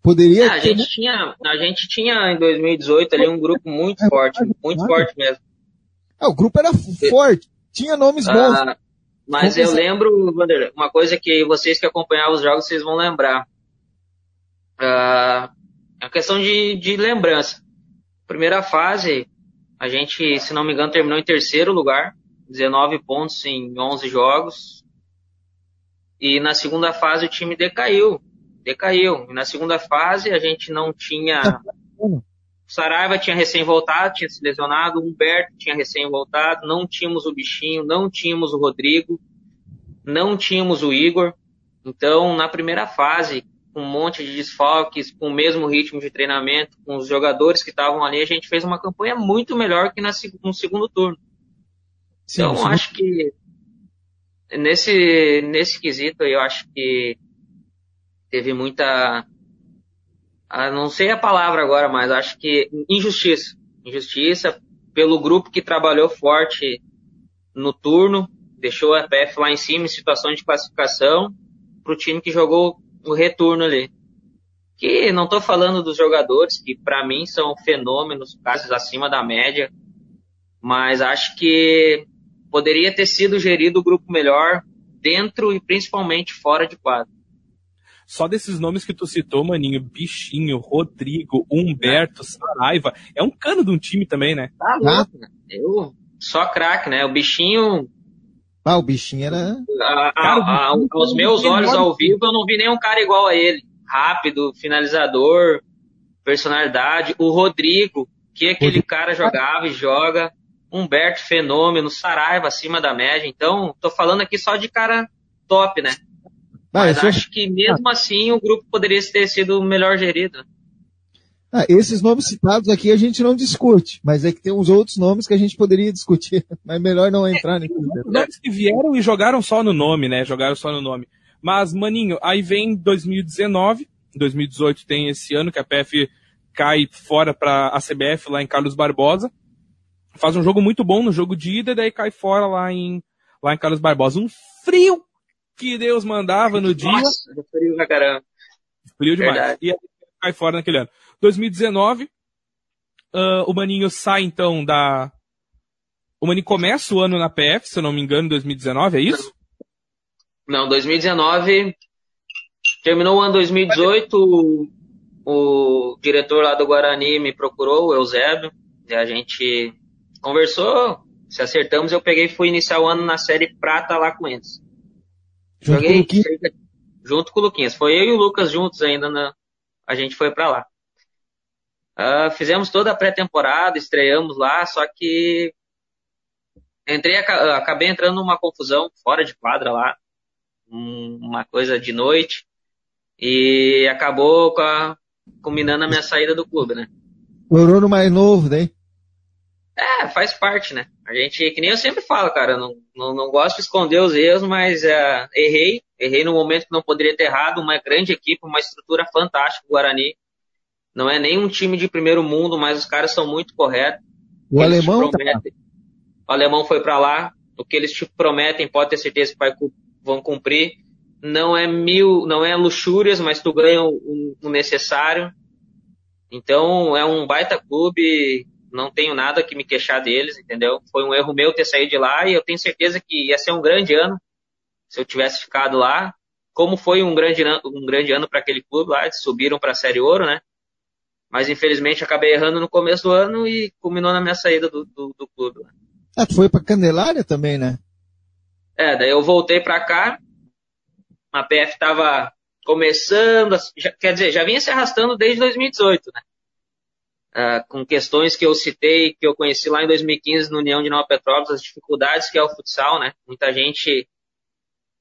Poderia é, a, gente tinha, a gente tinha em 2018 ali um grupo muito é, forte, muito forte mesmo. Ah, o grupo era forte, tinha nomes ah, bons. Mas eu lembro, Wander, uma coisa que vocês que acompanhavam os jogos, vocês vão lembrar. Ah, a questão de, de lembrança. Primeira fase, a gente, se não me engano, terminou em terceiro lugar, 19 pontos em 11 jogos. E na segunda fase o time decaiu, decaiu. E na segunda fase a gente não tinha Saraiva tinha recém voltado, tinha se lesionado, o Humberto tinha recém voltado, não tínhamos o Bichinho, não tínhamos o Rodrigo, não tínhamos o Igor. Então, na primeira fase, com um monte de desfalques, com o mesmo ritmo de treinamento, com os jogadores que estavam ali, a gente fez uma campanha muito melhor que no segundo turno. Sim, então, sim. acho que nesse, nesse quesito, eu acho que teve muita ah, não sei a palavra agora, mas acho que injustiça. Injustiça pelo grupo que trabalhou forte no turno, deixou a PF lá em cima em situação de classificação, para o time que jogou o retorno ali. Que não estou falando dos jogadores, que para mim são fenômenos, casos acima da média, mas acho que poderia ter sido gerido o grupo melhor dentro e principalmente fora de quadro. Só desses nomes que tu citou, Maninho, Bichinho, Rodrigo, Humberto, Saraiva, é um cano de um time também, né? Tá louco, né? Eu, só craque, né? O Bichinho... Ah, o Bichinho era... A, a, a, aos meus olhos ao vivo, eu não vi nenhum cara igual a ele. Rápido, finalizador, personalidade. O Rodrigo, que aquele cara jogava e joga. Humberto, fenômeno. Saraiva, acima da média. Então, tô falando aqui só de cara top, né? Mas ah, acho que mesmo ah. assim o grupo poderia ter sido melhor gerido. Ah, esses nomes citados aqui a gente não discute, mas é que tem uns outros nomes que a gente poderia discutir, mas melhor não entrar é, nesses nomes que vieram e jogaram só no nome, né? Jogaram só no nome. Mas, maninho, aí vem 2019, 2018 tem esse ano que a PF cai fora para a CBF lá em Carlos Barbosa. Faz um jogo muito bom no jogo de ida, daí cai fora lá em, lá em Carlos Barbosa. Um frio que Deus mandava no dia. Nossa, frio pra caramba. Frio demais. Verdade. E aí cai fora naquele ano. 2019, uh, o Maninho sai então da. O Maninho começa o ano na PF, se eu não me engano, em 2019, é isso? Não, 2019. Terminou o ano 2018, o, o diretor lá do Guarani me procurou, o Eusébio, e a gente conversou, se acertamos, eu peguei e fui iniciar o ano na série prata lá com eles. Junto Joguei com junto com o Luquinhas. Foi eu e o Lucas juntos ainda, na, a gente foi para lá. Uh, fizemos toda a pré-temporada, estreamos lá, só que entrei, acabei entrando numa confusão fora de quadra lá, uma coisa de noite, e acabou com a, combinando a minha saída do clube, né? O mais novo, né? É, faz parte, né? A gente, que nem eu sempre falo, cara, não, não, não gosto de esconder os erros, mas uh, errei, errei no momento que não poderia ter errado, uma grande equipe, uma estrutura fantástica, o Guarani. Não é nem um time de primeiro mundo, mas os caras são muito corretos. O alemão tá O alemão foi para lá, o que eles te prometem, pode ter certeza que vai, vão cumprir. Não é mil, não é luxúrias, mas tu ganha o, o necessário. Então é um baita clube, não tenho nada que me queixar deles, entendeu? Foi um erro meu ter saído de lá e eu tenho certeza que ia ser um grande ano se eu tivesse ficado lá. Como foi um grande, um grande ano para aquele clube lá, eles subiram para a Série Ouro, né? Mas infelizmente acabei errando no começo do ano e culminou na minha saída do, do, do clube. Ah, tu foi para Candelária também, né? É, daí eu voltei para cá. A PF estava começando, já, quer dizer, já vinha se arrastando desde 2018, né? Uh, com questões que eu citei, que eu conheci lá em 2015 no União de Nova Petrópolis, as dificuldades que é o futsal, né? Muita gente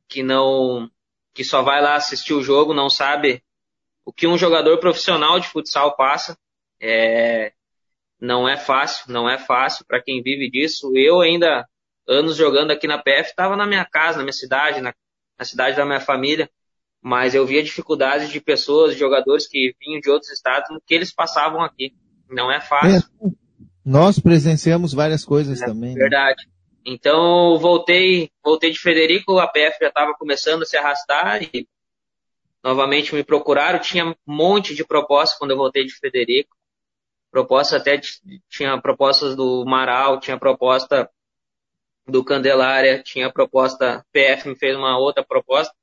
que não, que só vai lá assistir o jogo, não sabe o que um jogador profissional de futsal passa. É, não é fácil, não é fácil para quem vive disso. Eu ainda, anos jogando aqui na PF, estava na minha casa, na minha cidade, na, na cidade da minha família mas eu via dificuldades de pessoas, de jogadores que vinham de outros estados, que eles passavam aqui. Não é fácil. É, nós presenciamos várias coisas é, também. Né? Verdade. Né? Então voltei, voltei de Frederico, a PF já estava começando a se arrastar e novamente me procuraram. Tinha um monte de propostas quando eu voltei de Frederico. Proposta até tinha propostas do Maral, tinha proposta do Candelária, tinha proposta, PF me fez uma outra proposta.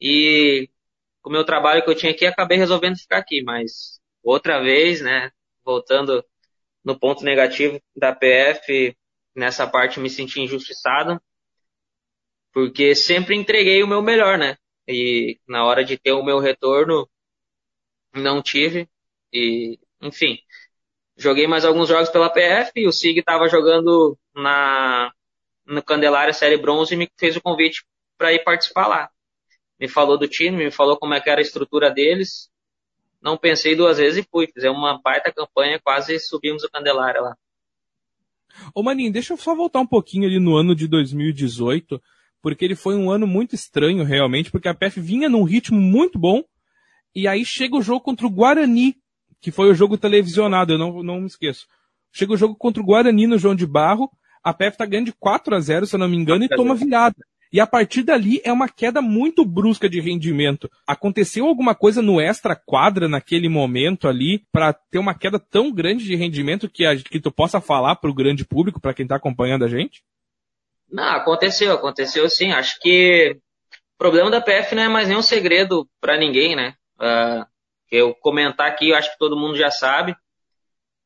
E com o meu trabalho que eu tinha aqui, acabei resolvendo ficar aqui. Mas outra vez, né, voltando no ponto negativo da PF, nessa parte me senti injustiçado, porque sempre entreguei o meu melhor, né? E na hora de ter o meu retorno, não tive. E, enfim, joguei mais alguns jogos pela PF e o SIG estava jogando na no Candelária Série Bronze e me fez o convite para ir participar lá me falou do time, me falou como é que era a estrutura deles. Não pensei duas vezes e fui. Fizemos uma baita campanha, quase subimos o Candelária lá. Ô Maninho, deixa eu só voltar um pouquinho ali no ano de 2018, porque ele foi um ano muito estranho realmente, porque a PF vinha num ritmo muito bom, e aí chega o jogo contra o Guarani, que foi o jogo televisionado, eu não, não me esqueço. Chega o jogo contra o Guarani no João de Barro, a PF tá ganhando de 4 a 0 se eu não me engano, e toma virada. E a partir dali é uma queda muito brusca de rendimento. Aconteceu alguma coisa no extra quadra naquele momento ali para ter uma queda tão grande de rendimento que, a, que tu possa falar para o grande público, para quem está acompanhando a gente? Não, aconteceu, aconteceu sim. Acho que o problema da PF não é mais nenhum segredo para ninguém, né? Uh, eu comentar aqui, eu acho que todo mundo já sabe.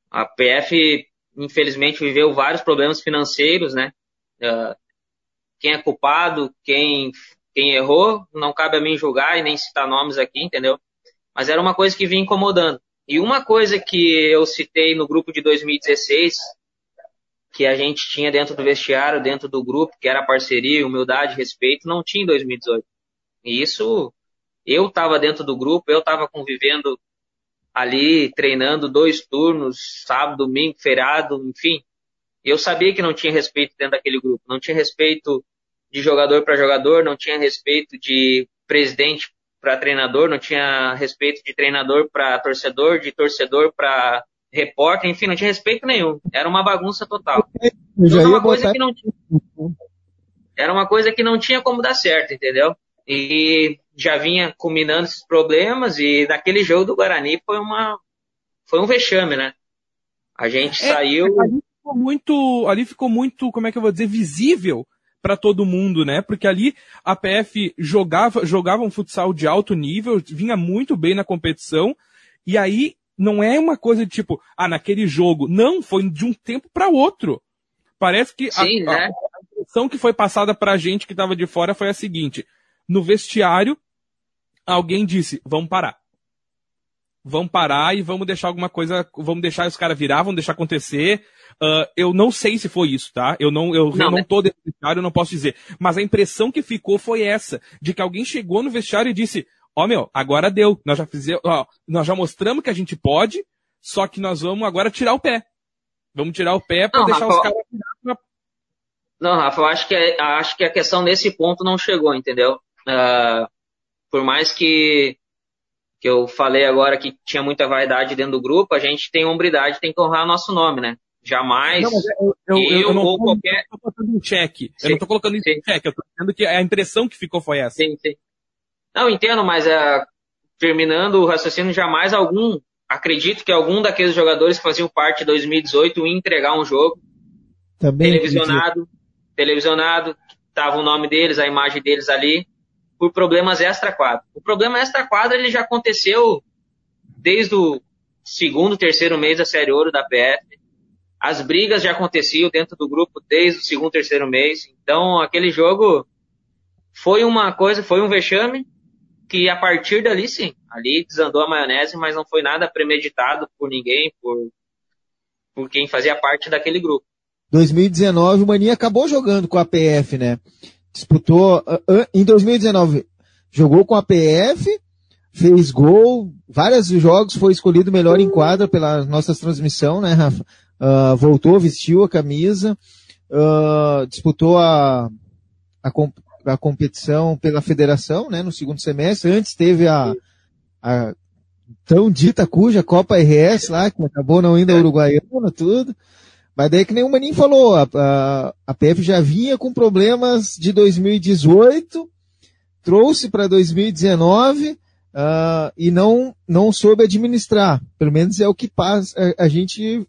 A PF, infelizmente, viveu vários problemas financeiros, né? Uh, quem é culpado, quem, quem errou, não cabe a mim julgar e nem citar nomes aqui, entendeu? Mas era uma coisa que vinha incomodando. E uma coisa que eu citei no grupo de 2016, que a gente tinha dentro do vestiário, dentro do grupo, que era parceria, humildade, respeito, não tinha em 2018. E isso, eu estava dentro do grupo, eu estava convivendo ali, treinando dois turnos, sábado, domingo, feriado, enfim. Eu sabia que não tinha respeito dentro daquele grupo, não tinha respeito de jogador para jogador, não tinha respeito de presidente para treinador, não tinha respeito de treinador para torcedor, de torcedor para repórter, enfim, não tinha respeito nenhum. Era uma bagunça total. Era uma coisa que não tinha, era uma coisa que não tinha como dar certo, entendeu? E já vinha culminando esses problemas e naquele jogo do Guarani foi uma foi um vexame, né? A gente é, saiu ficou muito, ali ficou muito, como é que eu vou dizer, visível para todo mundo, né? Porque ali a PF jogava, jogava um futsal de alto nível, vinha muito bem na competição, e aí não é uma coisa de tipo, ah, naquele jogo. Não, foi de um tempo para outro. Parece que Sim, a, né? a, impressão que foi passada pra gente que tava de fora foi a seguinte: no vestiário, alguém disse, vamos parar. Vamos parar e vamos deixar alguma coisa, vamos deixar os caras virar, vamos deixar acontecer, Uh, eu não sei se foi isso, tá? Eu não, eu não, eu não tô dentro do vestiário, eu não posso dizer. Mas a impressão que ficou foi essa, de que alguém chegou no vestiário e disse, ó oh, meu, agora deu. Nós já fizemos, ó, nós já mostramos que a gente pode, só que nós vamos agora tirar o pé. Vamos tirar o pé para deixar Rafa, os caras pra... Não, Rafa, eu acho que, acho que a questão nesse ponto não chegou, entendeu? Uh, por mais que, que eu falei agora que tinha muita vaidade dentro do grupo, a gente tem hombridade, tem que honrar nosso nome, né? Jamais. Não, eu, eu, eu, eu, não ou qualquer... tô colocando um cheque. Eu não tô colocando isso em cheque. Eu tô dizendo que a impressão que ficou foi essa. Sim, sim. Não, entendo, mas uh, terminando o raciocínio, jamais algum, acredito que algum daqueles jogadores que faziam parte de 2018 ia entregar um jogo Também televisionado, televisionado, tava o nome deles, a imagem deles ali, por problemas extra-quadro. O problema extra-quadro ele já aconteceu desde o segundo, terceiro mês da Série Ouro da PF. As brigas já aconteciam dentro do grupo desde o segundo, terceiro mês. Então, aquele jogo foi uma coisa, foi um vexame que a partir dali, sim, ali desandou a maionese, mas não foi nada premeditado por ninguém, por, por quem fazia parte daquele grupo. 2019, o Maninha acabou jogando com a PF, né? Disputou, em 2019, jogou com a PF, fez gol, vários jogos, foi escolhido melhor em quadra pela nossa transmissão, né, Rafa? Uh, voltou, vestiu a camisa, uh, disputou a, a, a, competição pela federação, né, no segundo semestre. Antes teve a, a tão dita cuja Copa RS lá, que acabou não indo a Uruguaiana, tudo. Mas daí que nem o Maninho falou, a, a, a PF já vinha com problemas de 2018, trouxe para 2019 uh, e não, não soube administrar. Pelo menos é o que passa, a, a gente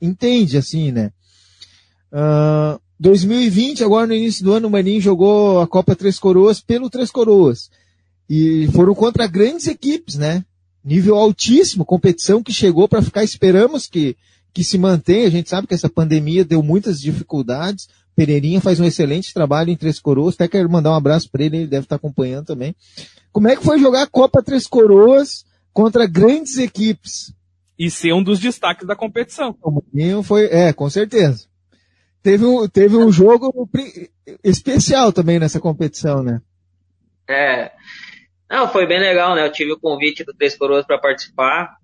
entende, assim, né? Uh, 2020, agora no início do ano, o Maninho jogou a Copa Três Coroas pelo Três Coroas. E foram contra grandes equipes, né? Nível altíssimo, competição que chegou para ficar, esperamos que que se mantém. A gente sabe que essa pandemia deu muitas dificuldades. Pereirinha faz um excelente trabalho em Três Coroas. Até quero mandar um abraço para ele, ele deve estar acompanhando também. Como é que foi jogar a Copa Três Coroas contra grandes equipes? E ser um dos destaques da competição. O foi, é, com certeza. Teve um, teve um jogo especial também nessa competição, né? É. Não, foi bem legal, né? Eu tive o convite do Três Coroas para participar.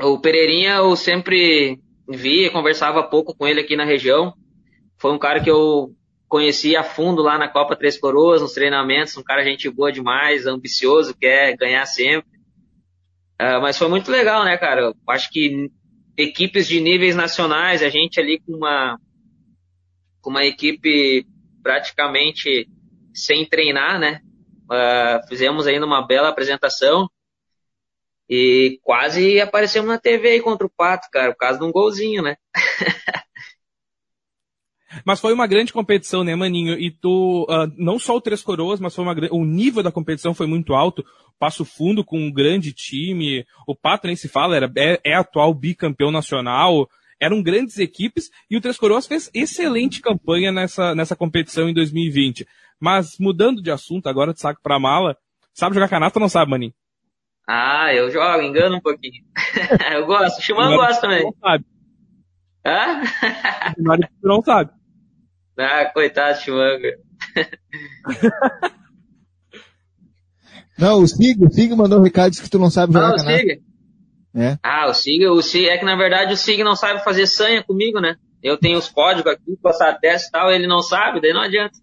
O Pereirinha eu sempre via, conversava pouco com ele aqui na região. Foi um cara que eu conheci a fundo lá na Copa Três Coroas, nos treinamentos, um cara gente boa demais, ambicioso, quer ganhar sempre. Uh, mas foi muito legal, né, cara? Eu acho que equipes de níveis nacionais, a gente ali com uma, com uma equipe praticamente sem treinar, né? Uh, fizemos ainda uma bela apresentação. E quase aparecemos na TV aí contra o Pato, cara, por causa de um golzinho, né? Mas foi uma grande competição, né, Maninho? E tu, uh, não só o Três Coroas, mas foi uma, o nível da competição foi muito alto. Passo Fundo com um grande time. O Pato nem se fala, era, é, é atual bicampeão nacional. Eram grandes equipes e o Três Coroas fez excelente campanha nessa, nessa competição em 2020. Mas mudando de assunto agora de saco pra mala, sabe jogar canasta ou não sabe, Maninho? Ah, eu jogo, engano um pouquinho. eu gosto, o Shimano gosta também. Não sabe. Hã? Não sabe. Ah, coitado do Shimano. não, o Sig, o Sig mandou um recado que tu não sabe jogar ah, o Sig? É. Ah, o Sig, o Sig, é que na verdade o Sig não sabe fazer sanha comigo, né? Eu tenho os códigos aqui, passar teste e tal, ele não sabe, daí não adianta.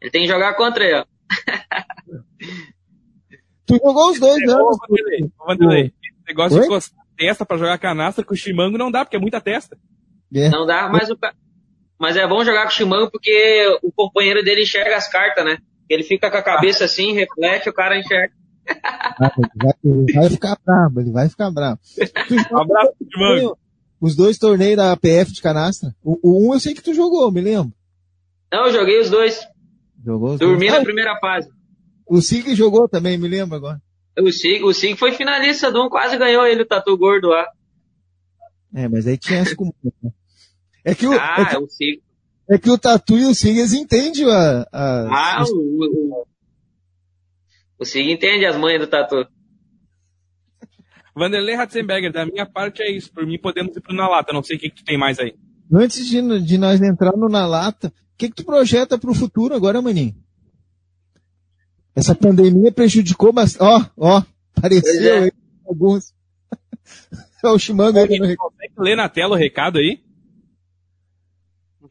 Ele tem que jogar contra ele. Tu jogou os dois anos. Vanderlei, esse negócio Oi? de encostar testa pra jogar canastra com o Chimango não dá, porque é muita testa. É. Não dá, mas, o, mas é bom jogar com o Chimango porque o companheiro dele enxerga as cartas, né? Ele fica com a cabeça assim, reflete, o cara enxerga. Ah, ele vai ficar bravo, ele vai ficar bravo. Um abraço, Chimango. Os dois torneios da PF de canastra. O, o, um eu sei que tu jogou, me lembro. Não, eu joguei os dois. Jogou os Dormi dois. na primeira fase. O Sig jogou também, me lembro agora. O Sig, o Sig foi finalista do um, quase ganhou ele o Tatu Gordo lá. É, mas aí tinha essa com... É que o, ah, é que, o Sig. É que o Tatu e o Sig, eles entendem a... a ah, os... o, o, o Sig entende as manhas do Tatu. Vanderlei Ratzenberger, da minha parte é isso. Por mim podemos ir pro Na Lata, não sei o que, que tem mais aí. Antes de, de nós entrar no Na Lata, o que, que tu projeta pro futuro agora, maninho? Essa pandemia prejudicou, mas, ó, ó, apareceu é. aí alguns. é o Shimano aí. Consegue ler na tela o recado aí?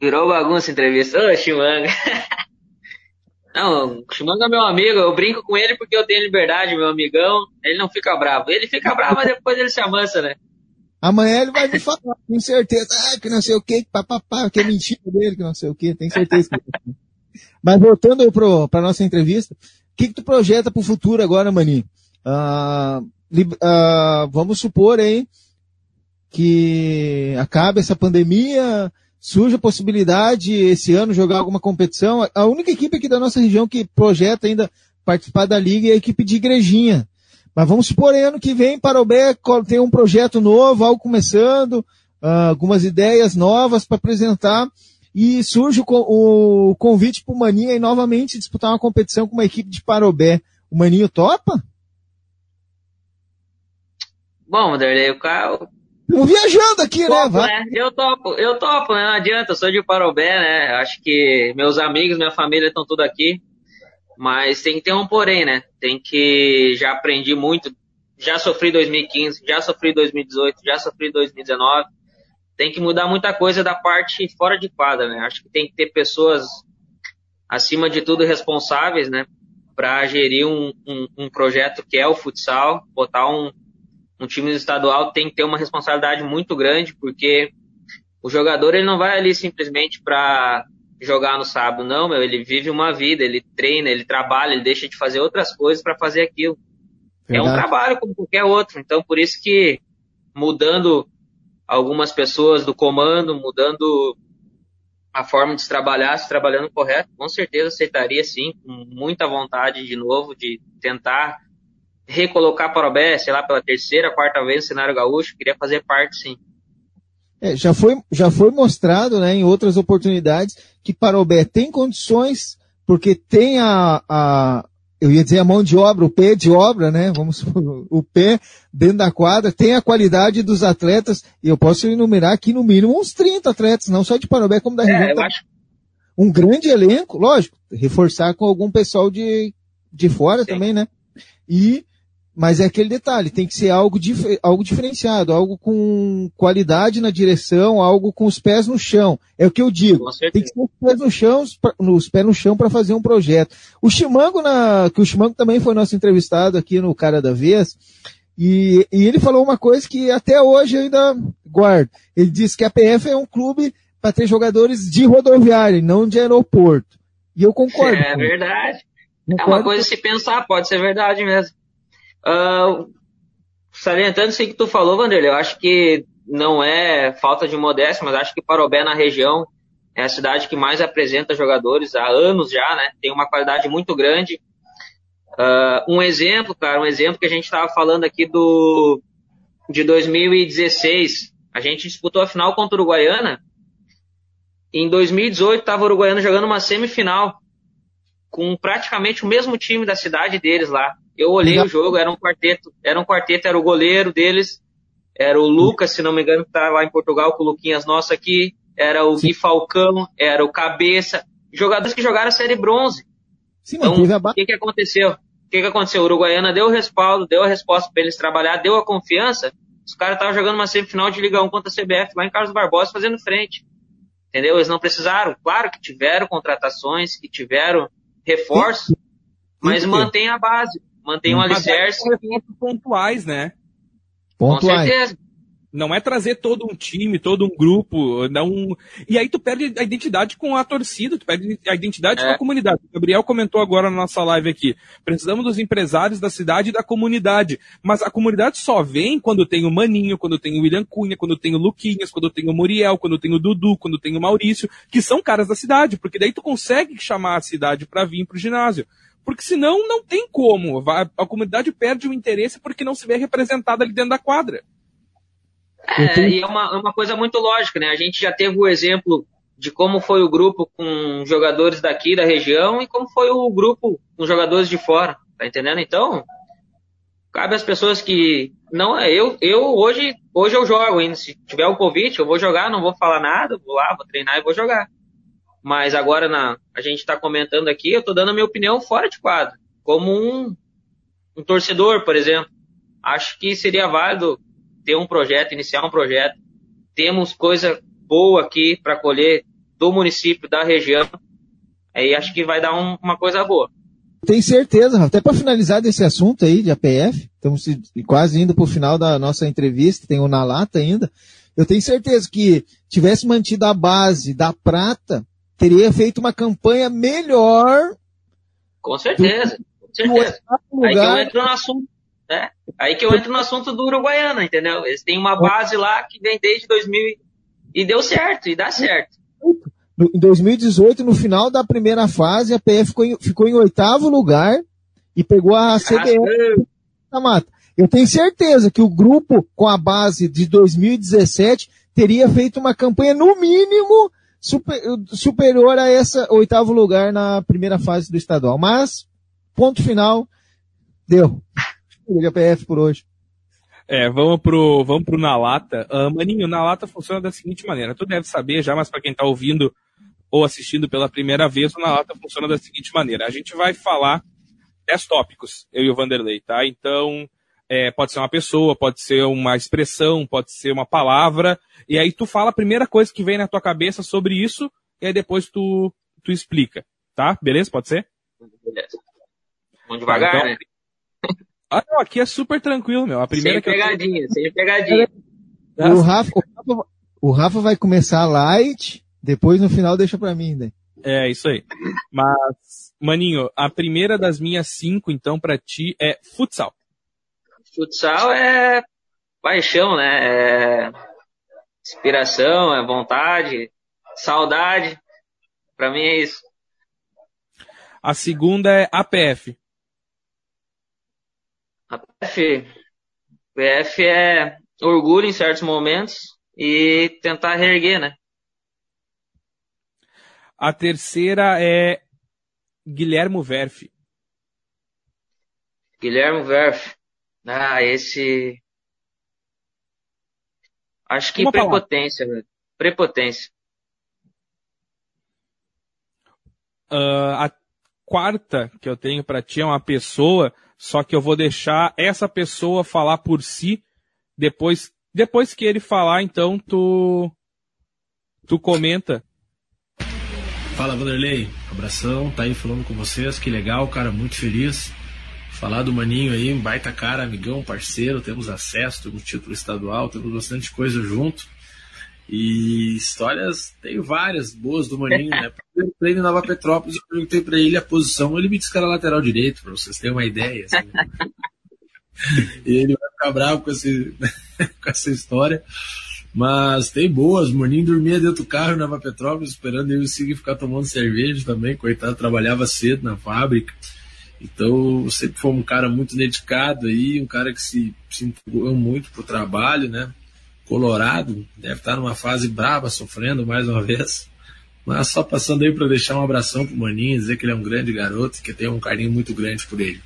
Virou bagunça a entrevista. Ô, Shimanga. Não, o Shimanga é meu amigo, eu brinco com ele porque eu tenho liberdade, meu amigão. Ele não fica bravo. Ele fica bravo, mas depois ele se amansa, né? Amanhã ele vai me falar, tenho certeza. Ah, que não sei o que, papapá, que é mentira dele, que não sei o que, tenho certeza. Que... Mas voltando para nossa entrevista, o que, que tu projeta para o futuro agora, Maninho? Uh, uh, vamos supor aí que acabe essa pandemia, surge a possibilidade esse ano jogar alguma competição. A única equipe aqui da nossa região que projeta ainda participar da liga é a equipe de Igrejinha. Mas vamos supor ano que vem Parobé tem um projeto novo, algo começando, uh, algumas ideias novas para apresentar e surge o, o convite para o Maninho novamente disputar uma competição com uma equipe de Parobé. O Maninho topa? Bom, Vanderlei, o. Estamos viajando aqui, né? topo, né? né? Eu topo, eu topo, né? Não adianta, eu sou de Parobé, né? Acho que meus amigos, minha família estão tudo aqui. Mas tem que ter um porém, né? Tem que. Já aprendi muito. Já sofri 2015, já sofri 2018, já sofri 2019. Tem que mudar muita coisa da parte fora de quadra, né? Acho que tem que ter pessoas, acima de tudo, responsáveis, né? Para gerir um, um, um projeto que é o futsal, botar um, um time estadual tem que ter uma responsabilidade muito grande, porque o jogador ele não vai ali simplesmente para jogar no sábado, não, meu, ele vive uma vida, ele treina, ele trabalha, ele deixa de fazer outras coisas para fazer aquilo. Verdade. É um trabalho como qualquer outro, então por isso que mudando algumas pessoas do comando, mudando a forma de se trabalhar, se trabalhando correto, com certeza aceitaria sim, com muita vontade de novo de tentar recolocar para o BS, sei lá, pela terceira, quarta vez no cenário gaúcho, queria fazer parte sim. É, já, foi, já foi mostrado né, em outras oportunidades que Parobé tem condições, porque tem a, a, eu ia dizer a mão de obra, o pé de obra, né? Vamos, o pé dentro da quadra, tem a qualidade dos atletas, e eu posso enumerar aqui no mínimo uns 30 atletas, não só de Parobé, como da é, região. Acho... Um grande elenco, lógico, reforçar com algum pessoal de, de fora Sim. também, né? E mas é aquele detalhe, tem que ser algo, dif algo diferenciado, algo com qualidade na direção, algo com os pés no chão. É o que eu digo. Tem que ter os pés no chão, os pés no chão para fazer um projeto. O Chimango, na, que o Chimango também foi nosso entrevistado aqui no Cara da Vez, e, e ele falou uma coisa que até hoje eu ainda guardo. Ele disse que a PF é um clube para ter jogadores de rodoviária, não de aeroporto. E eu concordo. É verdade. É uma coisa se pensar, pode ser verdade mesmo. Uh, salientando isso que tu falou, Vanderlei, eu acho que não é falta de modéstia, mas acho que Parobé na região é a cidade que mais apresenta jogadores há anos já, né? Tem uma qualidade muito grande. Uh, um exemplo, cara, um exemplo que a gente estava falando aqui do de 2016. A gente disputou a final contra o Uruguaiana. Em 2018 estava o Uruguaiana jogando uma semifinal com praticamente o mesmo time da cidade deles lá. Eu olhei o jogo, era um quarteto, era um quarteto, era o goleiro deles, era o Lucas, se não me engano, que tá lá em Portugal com o Luquinhas nosso aqui, era o Sim. Gui Falcão, era o Cabeça, jogadores que jogaram a série bronze. Sim, então, o que que aconteceu? O que que aconteceu? O Uruguaiana deu o respaldo, deu a resposta para eles trabalhar, deu a confiança, os caras estavam jogando uma semifinal de Liga 1 contra a CBF lá em Carlos Barbosa fazendo frente. Entendeu? Eles não precisaram. Claro que tiveram contratações, que tiveram reforços, mas mantém a base mantém um alicerce. pontuais, né? Pontuais. Com certeza. Não é trazer todo um time, todo um grupo, não. E aí tu perde a identidade com a torcida, tu perde a identidade é. com a comunidade. O Gabriel comentou agora na nossa live aqui. Precisamos dos empresários da cidade e da comunidade. Mas a comunidade só vem quando tem o Maninho, quando tem o William Cunha, quando tem o Luquinhas, quando tem o Muriel, quando tem o Dudu, quando tem o Maurício, que são caras da cidade, porque daí tu consegue chamar a cidade para vir pro ginásio porque senão não tem como. A, comunidade perde o interesse porque não se vê representada ali dentro da quadra. É, e é uma, é uma coisa muito lógica, né? A gente já teve o exemplo de como foi o grupo com jogadores daqui da região e como foi o grupo com jogadores de fora, tá entendendo? Então, cabe às pessoas que não é eu, eu hoje, hoje eu jogo ainda, se tiver o um convite, eu vou jogar, não vou falar nada, vou lá, vou treinar e vou jogar. Mas agora na, a gente está comentando aqui, eu estou dando a minha opinião fora de quadro. Como um, um torcedor, por exemplo. Acho que seria válido ter um projeto, iniciar um projeto. Temos coisa boa aqui para colher do município, da região. Aí acho que vai dar um, uma coisa boa. Tenho certeza, até para finalizar desse assunto aí de APF, estamos quase indo para o final da nossa entrevista, tem o na lata ainda. Eu tenho certeza que tivesse mantido a base da prata, teria feito uma campanha melhor. Com certeza, com certeza. Aí que eu entro no assunto, né? Aí que eu entro no assunto do Uruguaiana, entendeu? Eles têm uma base lá que vem desde 2000 e deu certo, e dá certo. Em 2018, no final da primeira fase, a PF ficou em, ficou em oitavo lugar e pegou a CBF mata. Eu tenho certeza que o grupo, com a base de 2017, teria feito uma campanha, no mínimo, super, superior a essa oitavo lugar na primeira fase do estadual. Mas, ponto final, deu. A PF por hoje. É, vamos pro, vamos pro Na Lata. Uh, maninho, Na Lata funciona da seguinte maneira. Tu deve saber já, mas para quem tá ouvindo ou assistindo pela primeira vez, o Na Lata funciona da seguinte maneira. A gente vai falar 10 tópicos, eu e o Vanderlei, tá? Então, é, pode ser uma pessoa, pode ser uma expressão, pode ser uma palavra, e aí tu fala a primeira coisa que vem na tua cabeça sobre isso, e aí depois tu, tu explica, tá? Beleza? Pode ser? Beleza. Vamos devagar, tá, então... né? Ah, não, aqui é super tranquilo, meu. A primeira sem pegadinha, eu... sem pegadinha. O Rafa, o Rafa, o Rafa vai começar light, depois no final deixa pra mim, né? É, isso aí. Mas, maninho, a primeira das minhas cinco, então, pra ti é futsal. Futsal é paixão, né? É inspiração, é vontade, saudade. Pra mim é isso. A segunda é APF. APF. APF é orgulho em certos momentos e tentar reerguer, né? A terceira é Guilhermo Verf. Guilhermo Verf. Ah, esse. Acho que Uma prepotência, velho. Prepotência. Uh, a quarta que eu tenho para ti é uma pessoa, só que eu vou deixar essa pessoa falar por si. Depois, depois que ele falar, então tu tu comenta Fala Vanderlei, abração, tá aí falando com vocês, que legal, cara, muito feliz. Falar do Maninho aí, um baita cara, amigão, parceiro, temos acesso, temos título estadual, temos bastante coisa junto. E histórias, tenho várias boas do Maninho, né? Primeiro treino em Nova Petrópolis, eu perguntei pra ele a posição, ele me disse que era lateral direito, pra vocês terem uma ideia. Assim. e ele vai ficar bravo com, esse, com essa história. Mas tem boas, o Maninho dormia dentro do carro na Nova Petrópolis, esperando eu seguir ficar tomando cerveja também, coitado, trabalhava cedo na fábrica. Então, sempre foi um cara muito dedicado aí, um cara que se, se entregou muito pro trabalho, né? Colorado, deve estar numa fase brava, sofrendo mais uma vez. Mas só passando aí para deixar um abração pro Maninho, dizer que ele é um grande garoto, que tem um carinho muito grande por ele.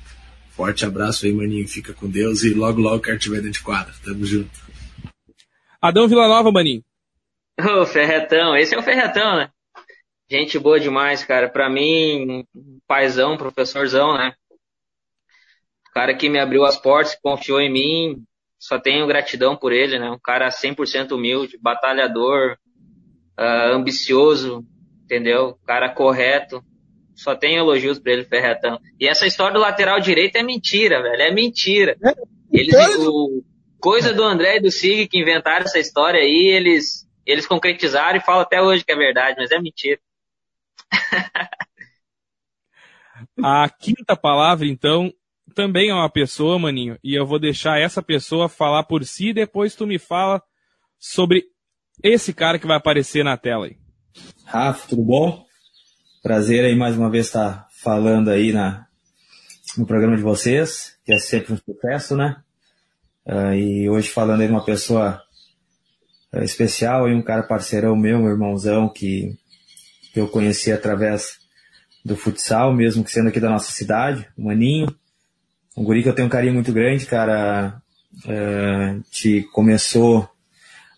Forte abraço aí, Maninho, fica com Deus e logo logo quero te ver dentro de quadra. Tamo junto. Adão Villanova, maninho. Ô, Ferretão, esse é o Ferretão, né? Gente boa demais, cara. Pra mim, paizão, professorzão, né? O cara que me abriu as portas, confiou em mim, só tenho gratidão por ele, né? Um cara 100% humilde, batalhador, uh, ambicioso, entendeu? Cara correto. Só tenho elogios pra ele, Ferretão. E essa história do lateral direito é mentira, velho. É mentira. É, Eles, o, Coisa do André e do Sig que inventaram essa história aí, eles, eles concretizaram e falam até hoje que é verdade, mas é mentira. A quinta palavra, então, também é uma pessoa, maninho, e eu vou deixar essa pessoa falar por si e depois tu me fala sobre esse cara que vai aparecer na tela aí. Rafa, tudo bom? Prazer aí mais uma vez estar falando aí na, no programa de vocês, que é sempre um sucesso, né? Uh, e hoje falando aí de uma pessoa uh, especial, aí um cara parceirão meu, um irmãozão, que, que eu conheci através do futsal, mesmo que sendo aqui da nossa cidade, o Maninho. Um guri que eu tenho um carinho muito grande, cara. Uh, te começou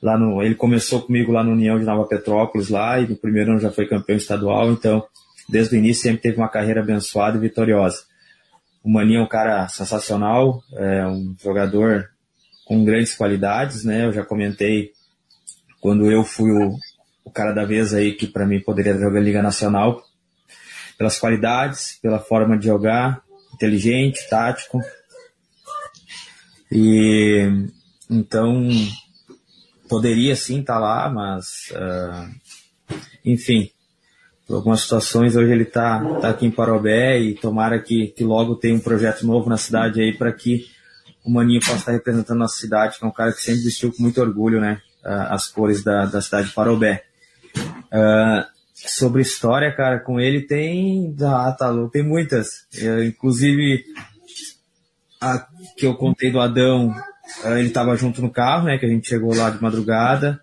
lá no. Ele começou comigo lá no União de Nova Petrópolis, lá, e no primeiro ano já foi campeão estadual, então, desde o início sempre teve uma carreira abençoada e vitoriosa. O Maninho é um cara sensacional, é um jogador com grandes qualidades, né? Eu já comentei quando eu fui o, o cara da vez aí que para mim poderia jogar Liga Nacional. Pelas qualidades, pela forma de jogar, inteligente, tático. E então poderia sim estar tá lá, mas uh, enfim, por algumas situações hoje ele está tá aqui em Parobé e tomara que, que logo tenha um projeto novo na cidade aí para que o Maninho possa estar representando a nossa cidade, que é um cara que sempre vestiu com muito orgulho, né, as cores da, da cidade de Parobé. Uh, sobre história, cara, com ele tem, ah, tá louco, tem muitas. Uh, inclusive, a que eu contei do Adão, uh, ele estava junto no carro, né, que a gente chegou lá de madrugada.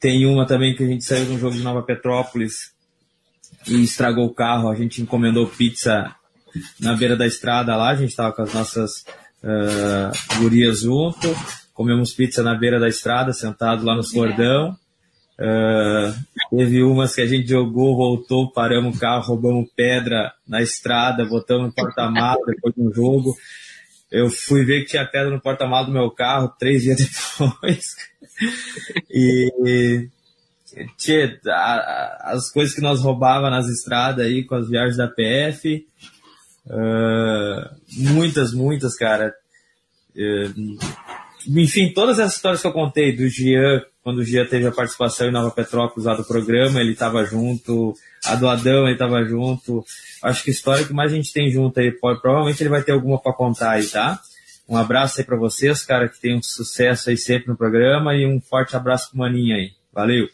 Tem uma também que a gente saiu de um jogo de Nova Petrópolis e estragou o carro, a gente encomendou pizza na beira da estrada lá, a gente estava com as nossas uh, gurias junto, comemos pizza na beira da estrada, sentado lá no cordão. Uh, teve umas que a gente jogou, voltou, paramos o carro, roubamos pedra na estrada, botamos no porta-malas depois do jogo. Eu fui ver que tinha pedra no porta-malas do meu carro três dias depois. e tinha as coisas que nós roubava nas estradas aí com as viagens da PF. Uh, muitas, muitas, cara. Uh, enfim, todas essas histórias que eu contei do Jean, quando o Jean teve a participação em Nova Petrópolis lá do programa, ele estava junto, a do Adão ele estava junto. Acho que a história que mais a gente tem junto aí, pode, provavelmente ele vai ter alguma para contar aí, tá? Um abraço aí para vocês, cara, que tem um sucesso aí sempre no programa e um forte abraço pro Maninho aí. Valeu!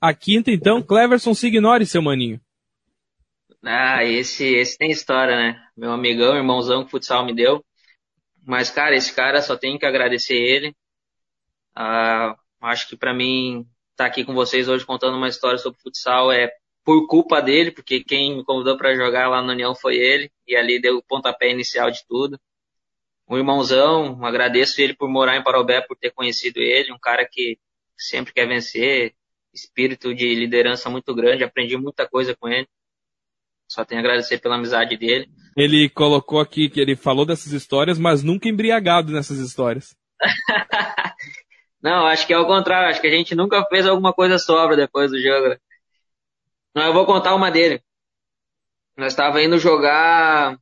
A quinta, então, Cleverson Signore, seu maninho. Ah, esse, esse tem história, né? Meu amigão, irmãozão que futsal me deu. Mas, cara, esse cara só tenho que agradecer ele. Ah, acho que para mim estar tá aqui com vocês hoje contando uma história sobre futsal é por culpa dele, porque quem me convidou para jogar lá na União foi ele, e ali deu o pontapé inicial de tudo. Um irmãozão, agradeço ele por morar em Parobé, por ter conhecido ele, um cara que sempre quer vencer, espírito de liderança muito grande, aprendi muita coisa com ele. Só tenho a agradecer pela amizade dele. Ele colocou aqui que ele falou dessas histórias, mas nunca embriagado nessas histórias. Não, acho que é o contrário. Acho que a gente nunca fez alguma coisa sobra depois do jogo. Não, eu vou contar uma dele. Nós estava indo jogar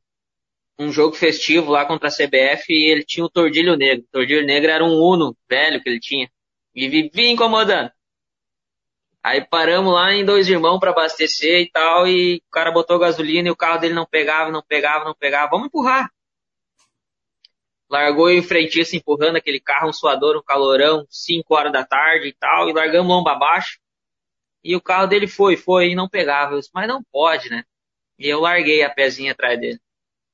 um jogo festivo lá contra a CBF e ele tinha o Tordilho Negro. O Tordilho Negro era um Uno velho que ele tinha. E vivia incomodando. Aí paramos lá em dois irmãos para abastecer e tal, e o cara botou gasolina e o carro dele não pegava, não pegava, não pegava. Vamos empurrar. Largou em frente assim, empurrando aquele carro, um suador, um calorão, 5 horas da tarde e tal, e largamos lomba abaixo. E o carro dele foi, foi, e não pegava. Eu disse, mas não pode, né? E eu larguei a pezinha atrás dele.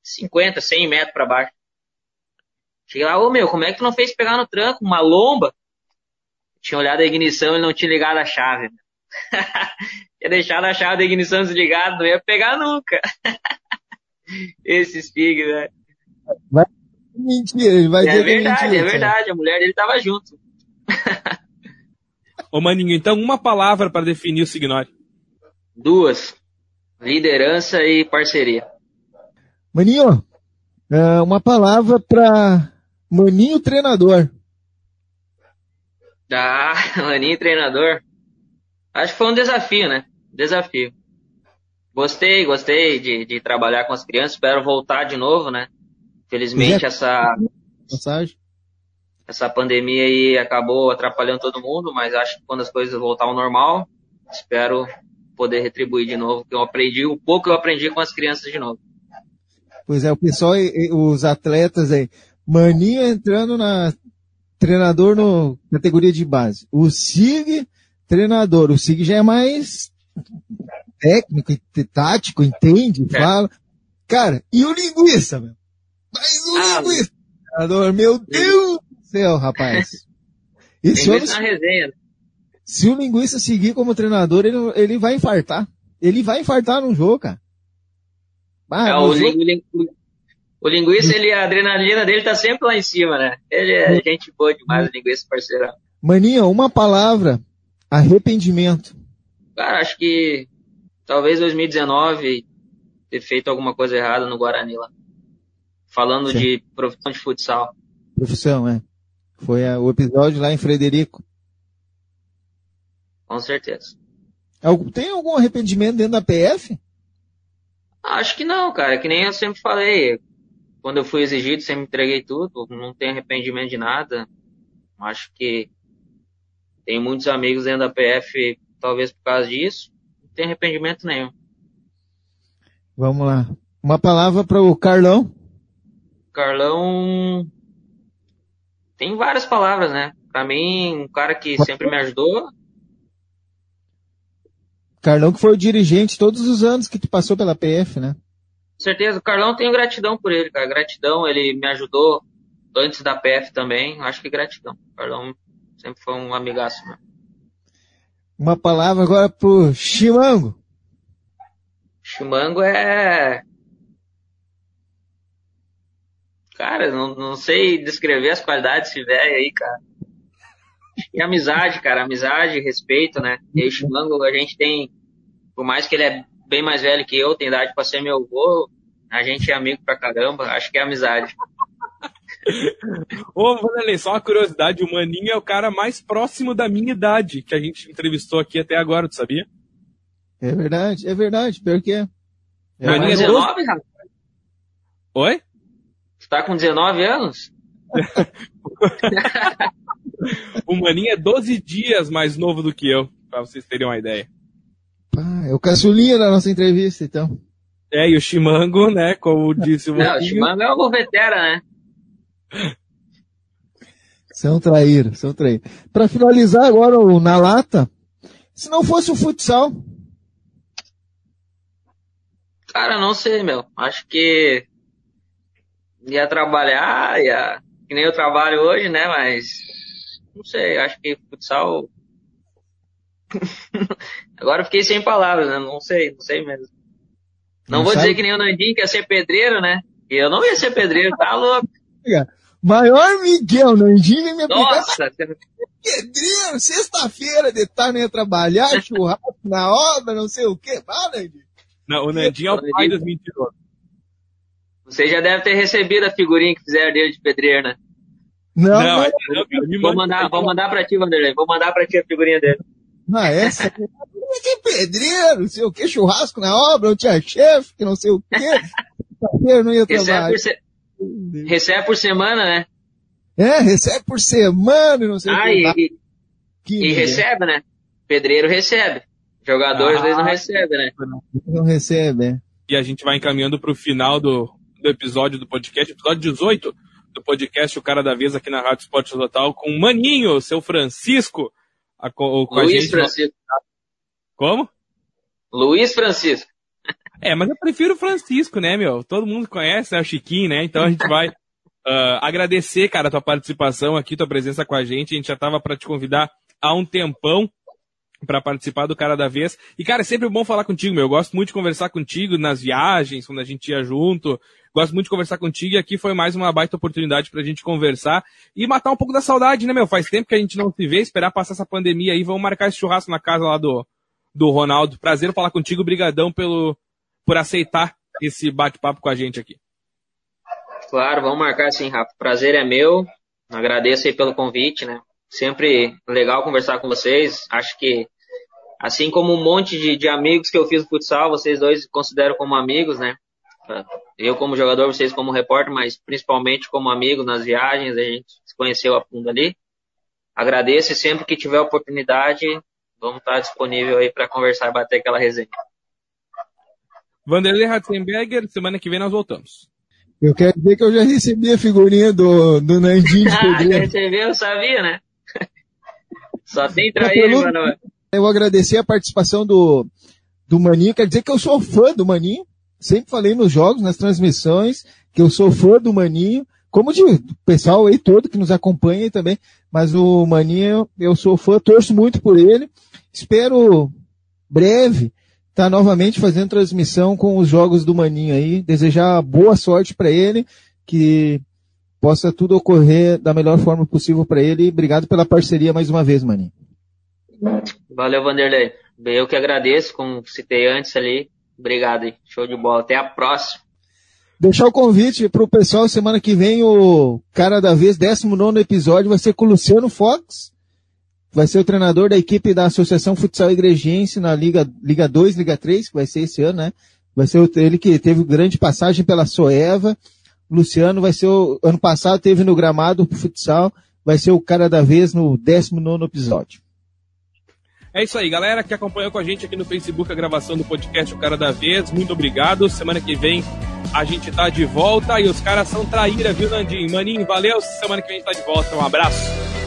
50, 100 metros para baixo. Cheguei lá, ô meu, como é que tu não fez pegar no tranco? Uma lomba? tinha olhado a ignição e não tinha ligado a chave. tinha deixado a chave da ignição desligada, não ia pegar nunca. Esses pig, né? Vai mentira, ele vai é verdade, mentira, é verdade, a mulher dele tava junto. Ô Maninho, então uma palavra para definir o Signore. Duas. Liderança e parceria. Maninho, é, uma palavra para Maninho treinador. Ah, Maninho treinador. Acho que foi um desafio, né? Desafio. Gostei, gostei de, de trabalhar com as crianças. Espero voltar de novo, né? Felizmente essa Mensagem. essa pandemia aí acabou atrapalhando todo mundo, mas acho que quando as coisas voltar ao normal, espero poder retribuir de novo. Que eu aprendi o pouco que eu aprendi com as crianças de novo. Pois é, o pessoal, os atletas aí, Maninho entrando na treinador no categoria de base. O SIG, treinador. O SIG já é mais técnico, tático, entende, é. fala. Cara, e o linguiça, meu? Mas o ah, treinador, meu Deus do céu, rapaz. Esse homem, na resenha. Se o linguiça seguir como treinador, ele, ele vai infartar. Ele vai infartar no jogo, cara. Ah, é, o, jogo... O linguiça, ele, a adrenalina dele tá sempre lá em cima, né? Ele é gente boa demais, o linguiça parceirão. Maninha, uma palavra. Arrependimento. Cara, acho que talvez 2019 ter feito alguma coisa errada no Guarani lá. Falando Sim. de profissão de futsal. Profissão, é. Foi o episódio lá em Frederico. Com certeza. Tem algum arrependimento dentro da PF? Acho que não, cara. Que nem eu sempre falei. Quando eu fui exigido, sempre entreguei tudo. Não tenho arrependimento de nada. Acho que tem muitos amigos dentro da PF, talvez por causa disso. Não tem arrependimento nenhum. Vamos lá. Uma palavra para o Carlão. Carlão tem várias palavras, né? Para mim, um cara que sempre me ajudou. Carlão que foi o dirigente todos os anos que tu passou pela PF, né? Com certeza. O Carlão tenho gratidão por ele, cara. Gratidão, ele me ajudou antes da PF também. Acho que gratidão. O Carlão sempre foi um amigaço, né? Uma palavra agora pro Chimango. Chimango é Cara, não, não sei descrever as qualidades desse velho aí, cara. E amizade, cara, amizade, respeito, né? E o Chimango, a gente tem, por mais que ele é bem mais velho que eu, tem idade pra ser meu avô, a gente é amigo pra caramba, acho que é amizade. Ô, Vanderlei, só uma curiosidade, o Maninho é o cara mais próximo da minha idade que a gente entrevistou aqui até agora, tu sabia? É verdade, é verdade, pior que é. é Maninho é 19, rapaz? Oi? Você tá com 19 anos? o Maninho é 12 dias mais novo do que eu, pra vocês terem uma ideia. Ah, é o caçulinha da nossa entrevista, então. É, e o Chimango, né, como disse o Maninho. Não, o Chimango é o vetera, né? São traíros, são traíros. Para finalizar agora o na lata, se não fosse o futsal. Cara, não sei, meu. Acho que ia trabalhar, ia, que nem eu trabalho hoje, né? Mas não sei, acho que futsal. Agora fiquei sem palavras, né? Não sei, não sei mesmo. Não, não vou sabe? dizer que nem o Nandinho que ia ser pedreiro, né? Eu não ia ser pedreiro, tá louco. Maior Miguel, Nandinho vem me Nossa! Pedreiro, sexta-feira de tarde ia trabalhar, churrasco na obra, não sei o quê. Vai, Nandinho. Não, o Nandinho é o pai dos mentirosos. Você já deve ter recebido a figurinha que fizeram dele de pedreiro, né? Não, não, não, não vou mandar, vou mandar pra ti, Vanderlei. Vou mandar pra ti a figurinha dele. Ah, essa? que pedreiro, não sei o que, churrasco na obra, não tinha chefe, que não sei o que. não ia trabalhar. Recebe por, se... recebe por semana, né? É, recebe por semana, não sei ah, o que. E, e recebe, né? Pedreiro recebe. Jogador ah, às vezes não recebe, né? Não recebe, é. E a gente vai encaminhando pro final do, do episódio do podcast, episódio 18 do podcast O Cara da Vez aqui na Rádio Esporte Total, com o Maninho, seu Francisco, a, com, Luiz a gente. Francisco. Como? Luiz Francisco. É, mas eu prefiro Francisco, né, meu? Todo mundo conhece, é o Chiquinho, né? Então a gente vai uh, agradecer, cara, a tua participação aqui, tua presença com a gente. A gente já tava para te convidar há um tempão para participar do Cara da Vez. E, cara, é sempre bom falar contigo, meu. Eu gosto muito de conversar contigo nas viagens, quando a gente ia junto. Gosto muito de conversar contigo e aqui foi mais uma baita oportunidade pra gente conversar e matar um pouco da saudade, né, meu? Faz tempo que a gente não se vê, esperar passar essa pandemia aí. Vamos marcar esse churrasco na casa lá do, do Ronaldo. Prazer falar contigo, brigadão pelo, por aceitar esse bate-papo com a gente aqui. Claro, vamos marcar sim, Rafa. Prazer é meu. Agradeço aí pelo convite, né? Sempre legal conversar com vocês. Acho que, assim como um monte de, de amigos que eu fiz no futsal, vocês dois consideram como amigos, né? Eu como jogador, vocês como repórter, mas principalmente como amigo nas viagens, a gente se conheceu a fundo ali. Agradeço e sempre que tiver oportunidade, vamos estar disponível aí para conversar e bater aquela resenha. Vanderlei Ratzenberger, semana que vem nós voltamos. Eu quero dizer que eu já recebi a figurinha do, do Nandinho de Ah, já recebeu, eu sabia, né? Só tem traíra, mano. Eu vou agradecer a participação do, do Maninho. Quer dizer que eu sou fã do Maninho. Sempre falei nos jogos, nas transmissões, que eu sou fã do Maninho. Como de pessoal aí todo que nos acompanha também. Mas o Maninho, eu sou fã, torço muito por ele. Espero breve estar tá novamente fazendo transmissão com os jogos do Maninho aí. Desejar boa sorte para ele, que possa tudo ocorrer da melhor forma possível para ele. Obrigado pela parceria mais uma vez, Maninho. Valeu, Vanderlei. Eu que agradeço, como citei antes ali. Obrigado aí. Show de bola. Até a próxima. Deixar o convite para o pessoal semana que vem, o cara da vez, 19 episódio, vai ser com o Luciano Fox. Vai ser o treinador da equipe da Associação Futsal Igrejense na Liga, Liga 2, Liga 3, que vai ser esse ano, né? vai ser ele que teve grande passagem pela Soeva. Luciano vai ser o ano passado teve no gramado pro futsal, vai ser o cara da vez no 19 episódio. É isso aí, galera que acompanhou com a gente aqui no Facebook a gravação do podcast O Cara da Vez. Muito obrigado. Semana que vem a gente tá de volta e os caras são traíra, viu, Nandinho? Maninho, valeu. Semana que vem a gente tá de volta. Um abraço.